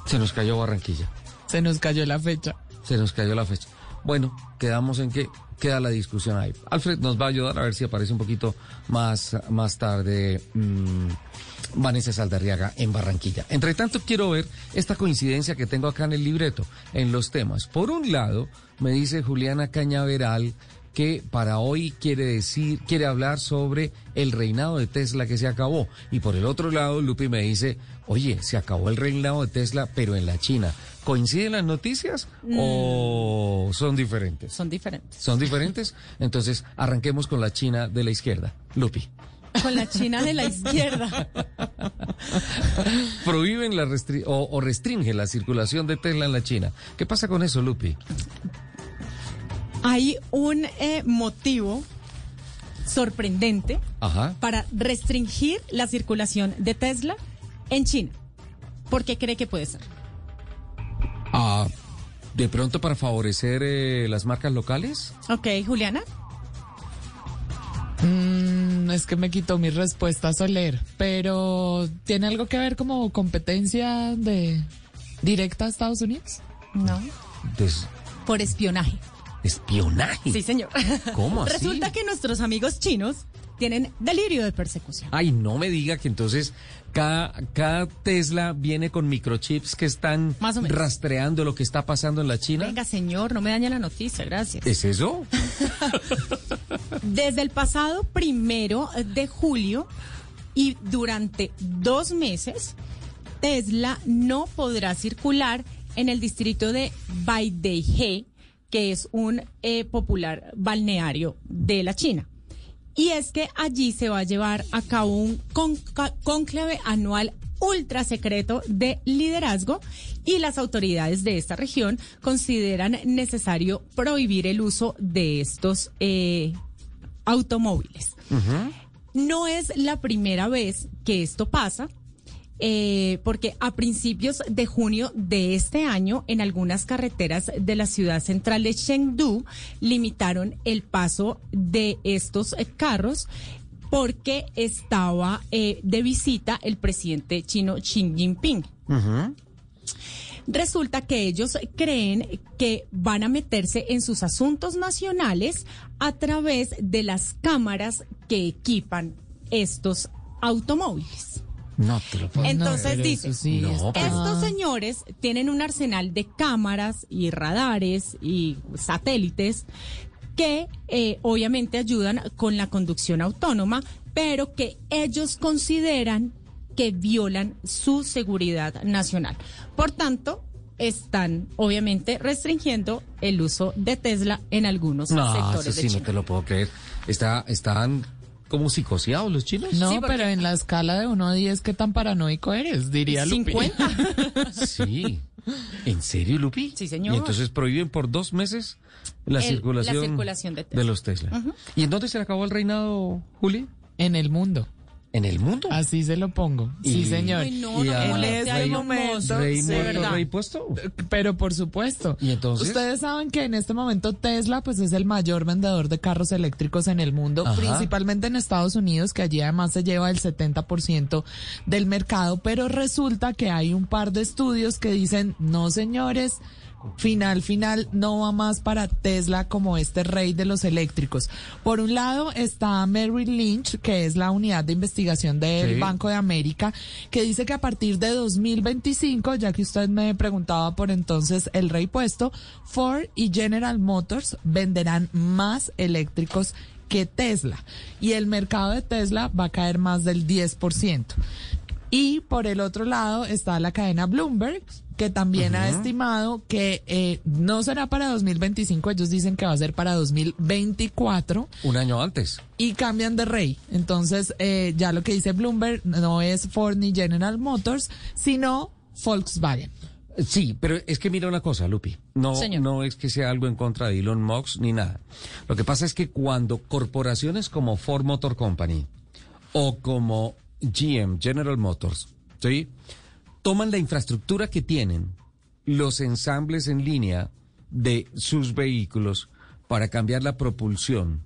Se nos cayó Barranquilla. Se nos cayó la fecha. Se nos cayó la fecha. Bueno, quedamos en que queda la discusión ahí. Alfred nos va a ayudar a ver si aparece un poquito más, más tarde mm, Vanessa Saldarriaga en Barranquilla. Entre tanto, quiero ver esta coincidencia que tengo acá en el libreto, en los temas. Por un lado, me dice Juliana Cañaveral que para hoy quiere decir, quiere hablar sobre el reinado de Tesla que se acabó. Y por el otro lado, Lupi me dice, oye, se acabó el reinado de Tesla, pero en la China. ¿Coinciden las noticias o son diferentes? Son diferentes. ¿Son diferentes? Entonces, arranquemos con la China de la izquierda. Lupi. Con la China de la izquierda. (laughs) Prohíben la restri- o, o restringen la circulación de Tesla en la China. ¿Qué pasa con eso, Lupi? Hay un eh, motivo sorprendente Ajá. para restringir la circulación de Tesla en China. ¿Por qué cree que puede ser? Ah, de pronto para favorecer eh, las marcas locales. Ok, Juliana. Mm, es que me quitó mi respuesta Soler, pero ¿tiene algo que ver como competencia de directa a Estados Unidos? No. Des- Por espionaje. Espionaje. Sí, señor. ¿Cómo (laughs) así? Resulta que nuestros amigos chinos tienen delirio de persecución. Ay, no me diga que entonces cada, cada Tesla viene con microchips que están Más o menos. rastreando lo que está pasando en la China. Venga, señor, no me dañe la noticia, gracias. ¿Es eso? (laughs) Desde el pasado primero de julio y durante dos meses, Tesla no podrá circular en el distrito de Baidehe, que es un eh, popular balneario de la China. Y es que allí se va a llevar a cabo un cónclave anual ultra secreto de liderazgo y las autoridades de esta región consideran necesario prohibir el uso de estos eh, automóviles. No es la primera vez que esto pasa. Eh, porque a principios de junio de este año, en algunas carreteras de la ciudad central de Chengdu, limitaron el paso de estos eh, carros porque estaba eh, de visita el presidente chino Xi Jinping. Resulta que ellos creen que van a meterse en sus asuntos nacionales a través de las cámaras que equipan estos automóviles. No te lo puedo Entonces creer. dice, No, pero- estos señores tienen un arsenal de cámaras y radares y satélites que eh, obviamente ayudan con la conducción autónoma, pero que ellos consideran que violan su seguridad nacional. Por tanto, están obviamente restringiendo el uso de Tesla en algunos No, sectores eso de sí, China. no te lo puedo creer. Está, están como psicoseados los chinos. No, pero en la escala de 1 a 10, ¿qué tan paranoico eres? Diría Lupi. 50. (laughs) Sí. ¿En serio, Lupi? Sí, señor. Y entonces prohíben por dos meses la, El- circulación, la circulación de Tesla. los Tesla. ¿Y en dónde se le acabó el reinado, Juli? En el mundo. ¿En el mundo? Así se lo pongo. Sí, señor. Ay, no, Y no en este Elon momento. ¿Rey sí, muerto, rey puesto? Pero por supuesto. ¿Y entonces? Ustedes saben que en este momento Tesla pues es el mayor vendedor de carros eléctricos en el mundo, Ajá. principalmente en Estados Unidos, que allí además se lleva el 70% del mercado, pero resulta que hay un par de estudios que dicen, no señores, final, final, no va más para Tesla como este rey de los eléctricos. Por un lado está Merrill Lynch, que es la unidad de investigación del Sí. Banco de América, que dice que a partir de 2025, ya que usted me preguntaba por entonces el rey puesto, Ford y General Motors venderán más eléctricos que Tesla. Y el mercado de Tesla va a caer más del 10%. Y por el otro lado está la cadena Bloomberg, que también ha estimado que eh, no será para 2025, ellos dicen que va a ser para 2024 Un año antes. y cambian de rey. Entonces, eh, ya lo que dice Bloomberg no es Ford ni General Motors, sino Volkswagen. Sí, pero es que mira una cosa, Lupi. No, Señor. no es que sea algo en contra de Elon Musk ni nada. Lo que pasa es que cuando corporaciones como Ford Motor Company o como GM, General Motors, ¿sí? Toman la infraestructura que tienen, los ensambles en línea de sus vehículos para cambiar la propulsión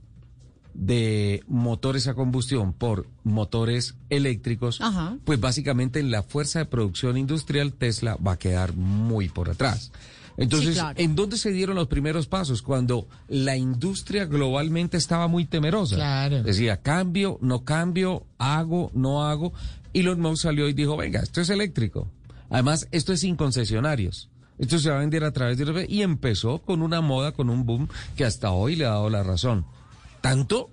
de motores a combustión por motores eléctricos, Ajá. pues básicamente en la fuerza de producción industrial Tesla va a quedar muy por atrás. Entonces, Sí, claro. ¿en dónde se dieron los primeros pasos? Cuando la industria globalmente estaba muy temerosa. Claro. Decía, cambio, no cambio, hago, no hago. Elon Musk salió y dijo, venga, esto es eléctrico. Además, esto es sin concesionarios. Esto se va a vender a través de... Y empezó con una moda, con un boom que hasta hoy le ha dado la razón. Tanto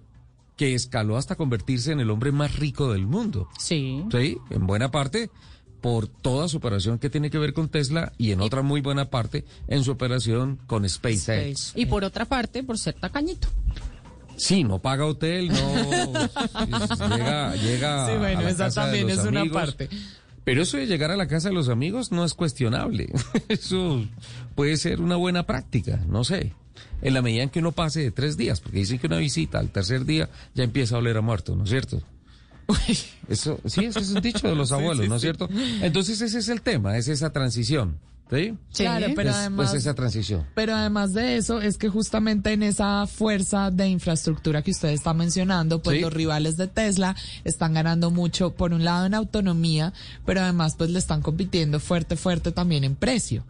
que escaló hasta convertirse en el hombre más rico del mundo. Sí. Sí, en buena parte por toda su operación que tiene que ver con Tesla y en otra muy buena parte en su operación con SpaceX. Y por otra parte, por ser tacañito. Sí, no paga hotel, no (laughs) llega, llega Sí, bueno, a la esa casa de también los es una amigos. parte. Pero eso de llegar a la casa de los amigos no es cuestionable. (laughs) Eso puede ser una buena práctica, no sé. En la medida en que uno pase de tres días, porque dicen que una visita al tercer día ya empieza a oler a muerto, ¿no es cierto? Eso, sí, ese es un dicho de los (laughs) Sí, abuelos, sí, ¿no es sí. cierto? Entonces ese es el tema, es esa transición, ¿sí? Claro, pero Es- además- es esa transición. Pero además de eso, es que justamente en esa fuerza de infraestructura que usted está mencionando, pues Sí. los rivales de Tesla están ganando mucho, por un lado en autonomía, pero además pues le están compitiendo fuerte, fuerte también en precio.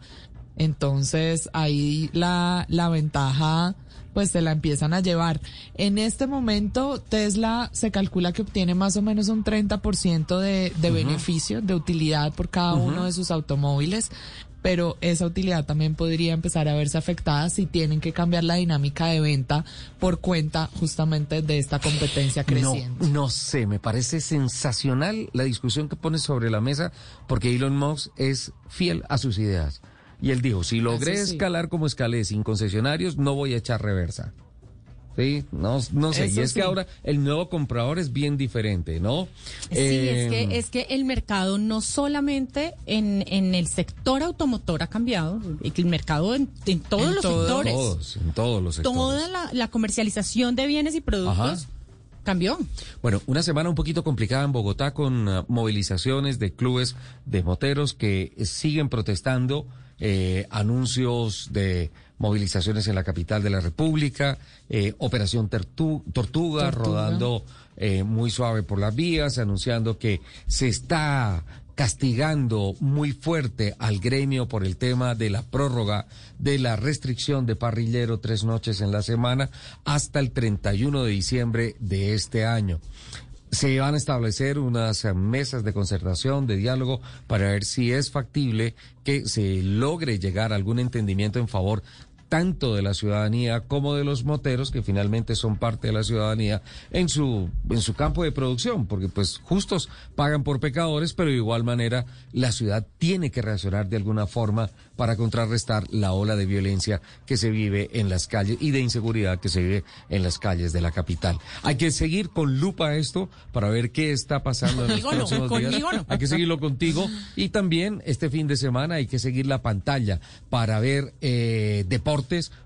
Entonces ahí la, la ventaja pues se la empiezan a llevar. En este momento Tesla se calcula que obtiene más o menos un 30% de, de beneficio, de utilidad por cada uno de sus automóviles, pero esa utilidad también podría empezar a verse afectada si tienen que cambiar la dinámica de venta por cuenta justamente de esta competencia creciente. No, no sé, me parece sensacional la discusión que pones sobre la mesa porque Elon Musk es fiel a sus ideas. Y él dijo, si logré sí. escalar como escalé sin concesionarios, no voy a echar reversa. Sí, no, no sé. Eso y es sí. que ahora el nuevo comprador es bien diferente, ¿no? Sí, es, Eh, que, es que el mercado no solamente en, en el sector automotor ha cambiado, el mercado en, en todos en los todos, sectores, todos, en todos los sectores. toda la, la comercialización de bienes y productos Ajá. cambió. Bueno, una semana un poquito complicada en Bogotá con ah, movilizaciones de clubes de moteros que eh, siguen protestando, eh, anuncios de movilizaciones en la capital de la República, eh, Operación Tortuga. rodando eh, muy suave por las vías, anunciando que se está castigando muy fuerte al gremio por el tema de la prórroga de la restricción de parrillero tres noches en la semana hasta el 31 de diciembre de este año. Se van a establecer unas eh, mesas de concertación, de diálogo, para ver si es factible que se logre llegar a algún entendimiento en favor tanto de la ciudadanía como de los moteros, que finalmente son parte de la ciudadanía en su, en su campo de producción, porque pues justos pagan por pecadores, pero de igual manera la ciudad tiene que reaccionar de alguna forma para contrarrestar la ola de violencia que se vive en las calles y de inseguridad que se vive en las calles de la capital. Hay que seguir con lupa esto para ver qué está pasando en los no, próximos días. conmigo no. Hay que seguirlo contigo y también este fin de semana hay que seguir la pantalla para ver eh, deportes,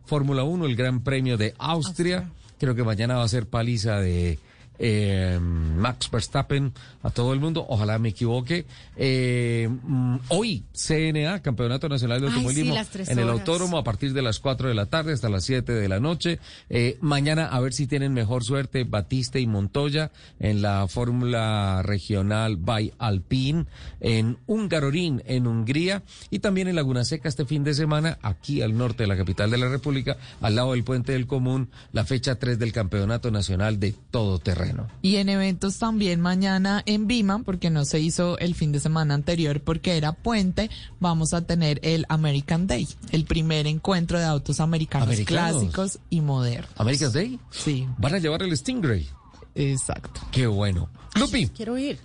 Fórmula 1, el Gran Premio de Austria. Creo que mañana va a ser paliza de eh, Max Verstappen a todo el mundo. Ojalá me equivoque. Eh, mm, hoy, CNA, Campeonato Nacional de Automovilismo, sí, en el autódromo a partir de las 4 de la tarde hasta las 7 de la noche. Eh, mañana a ver si tienen mejor suerte Batista y Montoya en la Fórmula Regional by Alpine en Hungarorín, en Hungría, y también en Laguna Seca este fin de semana, aquí al norte de la capital de la República, al lado del Puente del Común, la fecha 3 del Campeonato Nacional de Todoterreno. Y en eventos también mañana en Vima, porque no se hizo el fin de semana anterior porque era puente, vamos a tener el American Day, el primer encuentro de autos americanos, ¿Americanos? clásicos y modernos. ¿American Day? Sí. ¿Van a llevar el Stingray? Exacto. Qué bueno. Lupi, Quiero ir.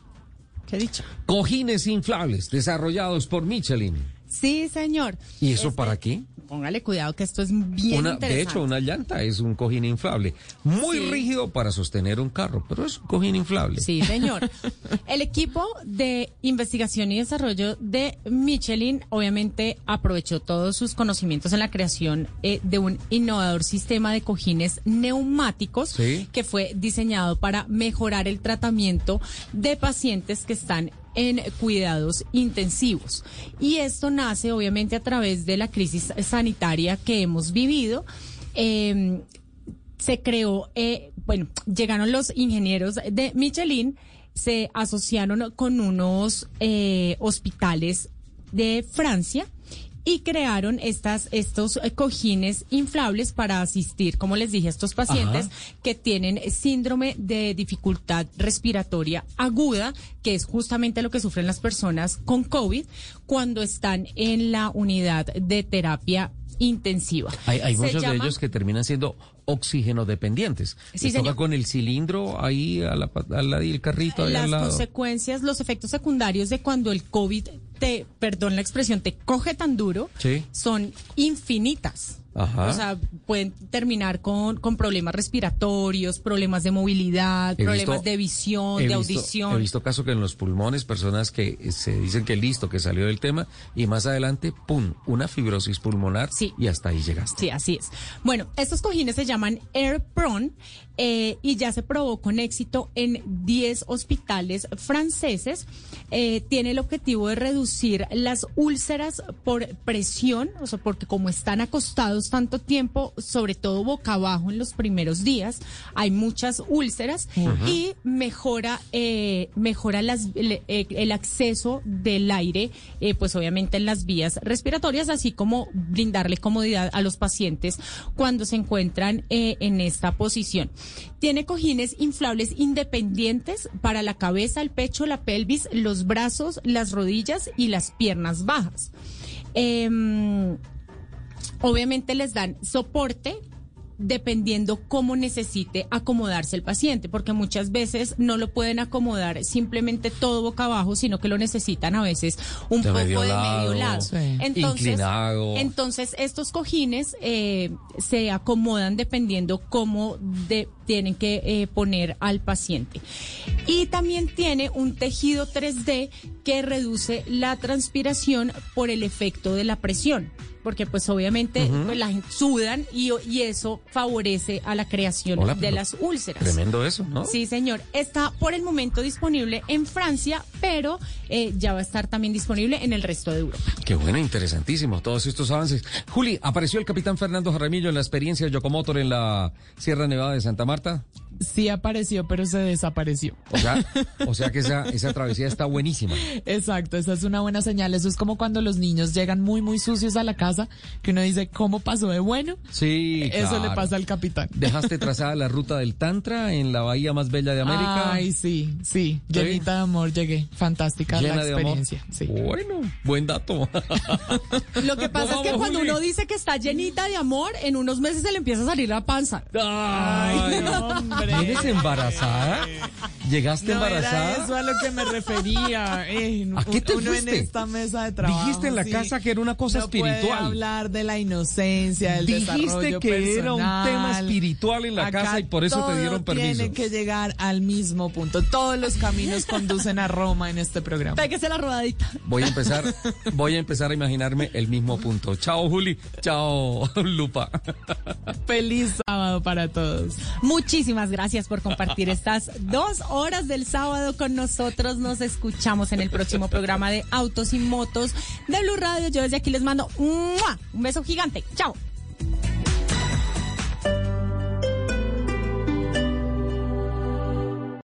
¿Qué he dicho? cojines inflables desarrollados por Michelin. Sí, señor. ¿Y eso Este, para qué? Póngale cuidado que esto es bien Una- de hecho, una llanta es un cojín inflable. Muy Sí. rígido para sostener un carro, pero es un cojín inflable. Sí, señor. (laughs) El equipo de investigación y desarrollo de Michelin obviamente aprovechó todos sus conocimientos en la creación eh, de un innovador sistema de cojines neumáticos Sí. que fue diseñado para mejorar el tratamiento de pacientes que están en cuidados intensivos. Y esto nace obviamente a través de la crisis sanitaria que hemos vivido. Eh, se creó, eh, bueno, llegaron los ingenieros de Michelin, se asociaron con unos eh, hospitales de Francia y crearon estas, estos eh, cojines inflables para asistir, como les dije, a estos pacientes Ajá. que tienen síndrome de dificultad respiratoria aguda, que es justamente lo que sufren las personas con COVID cuando están en la unidad de terapia intensiva. Hay, muchos de ellos que terminan siendo oxígeno dependientes. Sí, Les toca con el cilindro ahí a la, al lado del carrito ahí las al lado. consecuencias, los efectos secundarios de cuando el COVID te, perdón la expresión, te coge tan duro, Sí. son infinitas. Ajá. O sea, pueden terminar con, con problemas respiratorios, problemas de movilidad, He problemas visto- de visión, de visto- audición. He visto casos que en los pulmones, personas que eh, se dicen que listo, que salió del tema, y más adelante, ¡pum!, una fibrosis pulmonar y hasta ahí llegaste. Sí, así es. Bueno, estos cojines se llaman AirPron eh, y ya se probó con éxito en 10 hospitales franceses. Eh, tiene el objetivo de reducir las úlceras por presión, o sea, porque como están acostados tanto tiempo, sobre todo boca abajo en los primeros días, hay muchas úlceras y mejora eh, mejora las, el, eh, el acceso del aire, eh, pues obviamente en las vías respiratorias, así como brindarle comodidad a los pacientes cuando se encuentran eh, en esta posición. Tiene cojines inflables independientes para la cabeza, el pecho, la pelvis, los brazos, las rodillas y las piernas bajas. Em, obviamente les dan soporte dependiendo cómo necesite acomodarse el paciente, porque muchas veces no lo pueden acomodar simplemente todo boca abajo, sino que lo necesitan a veces un De poco medio de medio lado. sí. Entonces, Inclinado. entonces estos cojines eh, se acomodan dependiendo cómo de- tienen que eh, poner al paciente. Y también tiene un tejido 3D que reduce la transpiración por el efecto de la presión. Porque pues obviamente pues, la gente sudan y, y eso favorece a la creación Hola, de las úlceras. Tremendo eso, ¿no? Sí, señor. Está por el momento disponible en Francia, pero eh, ya va a estar también disponible en el resto de Europa. Qué bueno, interesantísimo todos estos avances. Juli, ¿apareció el capitán Fernando Jaramillo en la experiencia Yocomotor en la Sierra Nevada de Santa Marta? Sí apareció, pero se desapareció. O sea, (laughs) o sea que esa, esa travesía está buenísima. Exacto, esa es una buena señal. Eso es como cuando los niños llegan muy, muy sucios a la casa, que uno dice, ¿cómo pasó de bueno? Sí, Eso le pasa al capitán. ¿Dejaste trazada la ruta del Tantra en la bahía más bella de América? Ay, sí, sí. ¿Sí? Llenita de amor llegué. Fantástica Llena la de amor. experiencia. Sí. Bueno, buen dato. (laughs) Lo que pasa es que Vamos, cuando Juli. uno dice que está llenita de amor, en unos meses se le empieza a salir la panza. Ay, ¿Vienes embarazada? ¿Llegaste No embarazada? era eso a lo que me refería. Eh, ¿A qué te uno fuiste? en esta mesa de trabajo. Dijiste en la sí, casa que era una cosa no puede espiritual. hablar de la inocencia, del Dijiste desarrollo que era un tema espiritual en la Acá casa y por eso te dieron permiso. Tiene que llegar al mismo punto. Todos los caminos conducen a Roma en este programa. Pégese la rodadita. Voy a empezar, voy a empezar a imaginarme el mismo punto. Chao, Juli. Chao, Lupa. Feliz sábado para todos. Muchísimas gracias por compartir estas dos horas del sábado con nosotros. Nos escuchamos en el próximo programa de Autos y Motos de Blue Radio. Yo desde aquí les mando un beso gigante. Chao.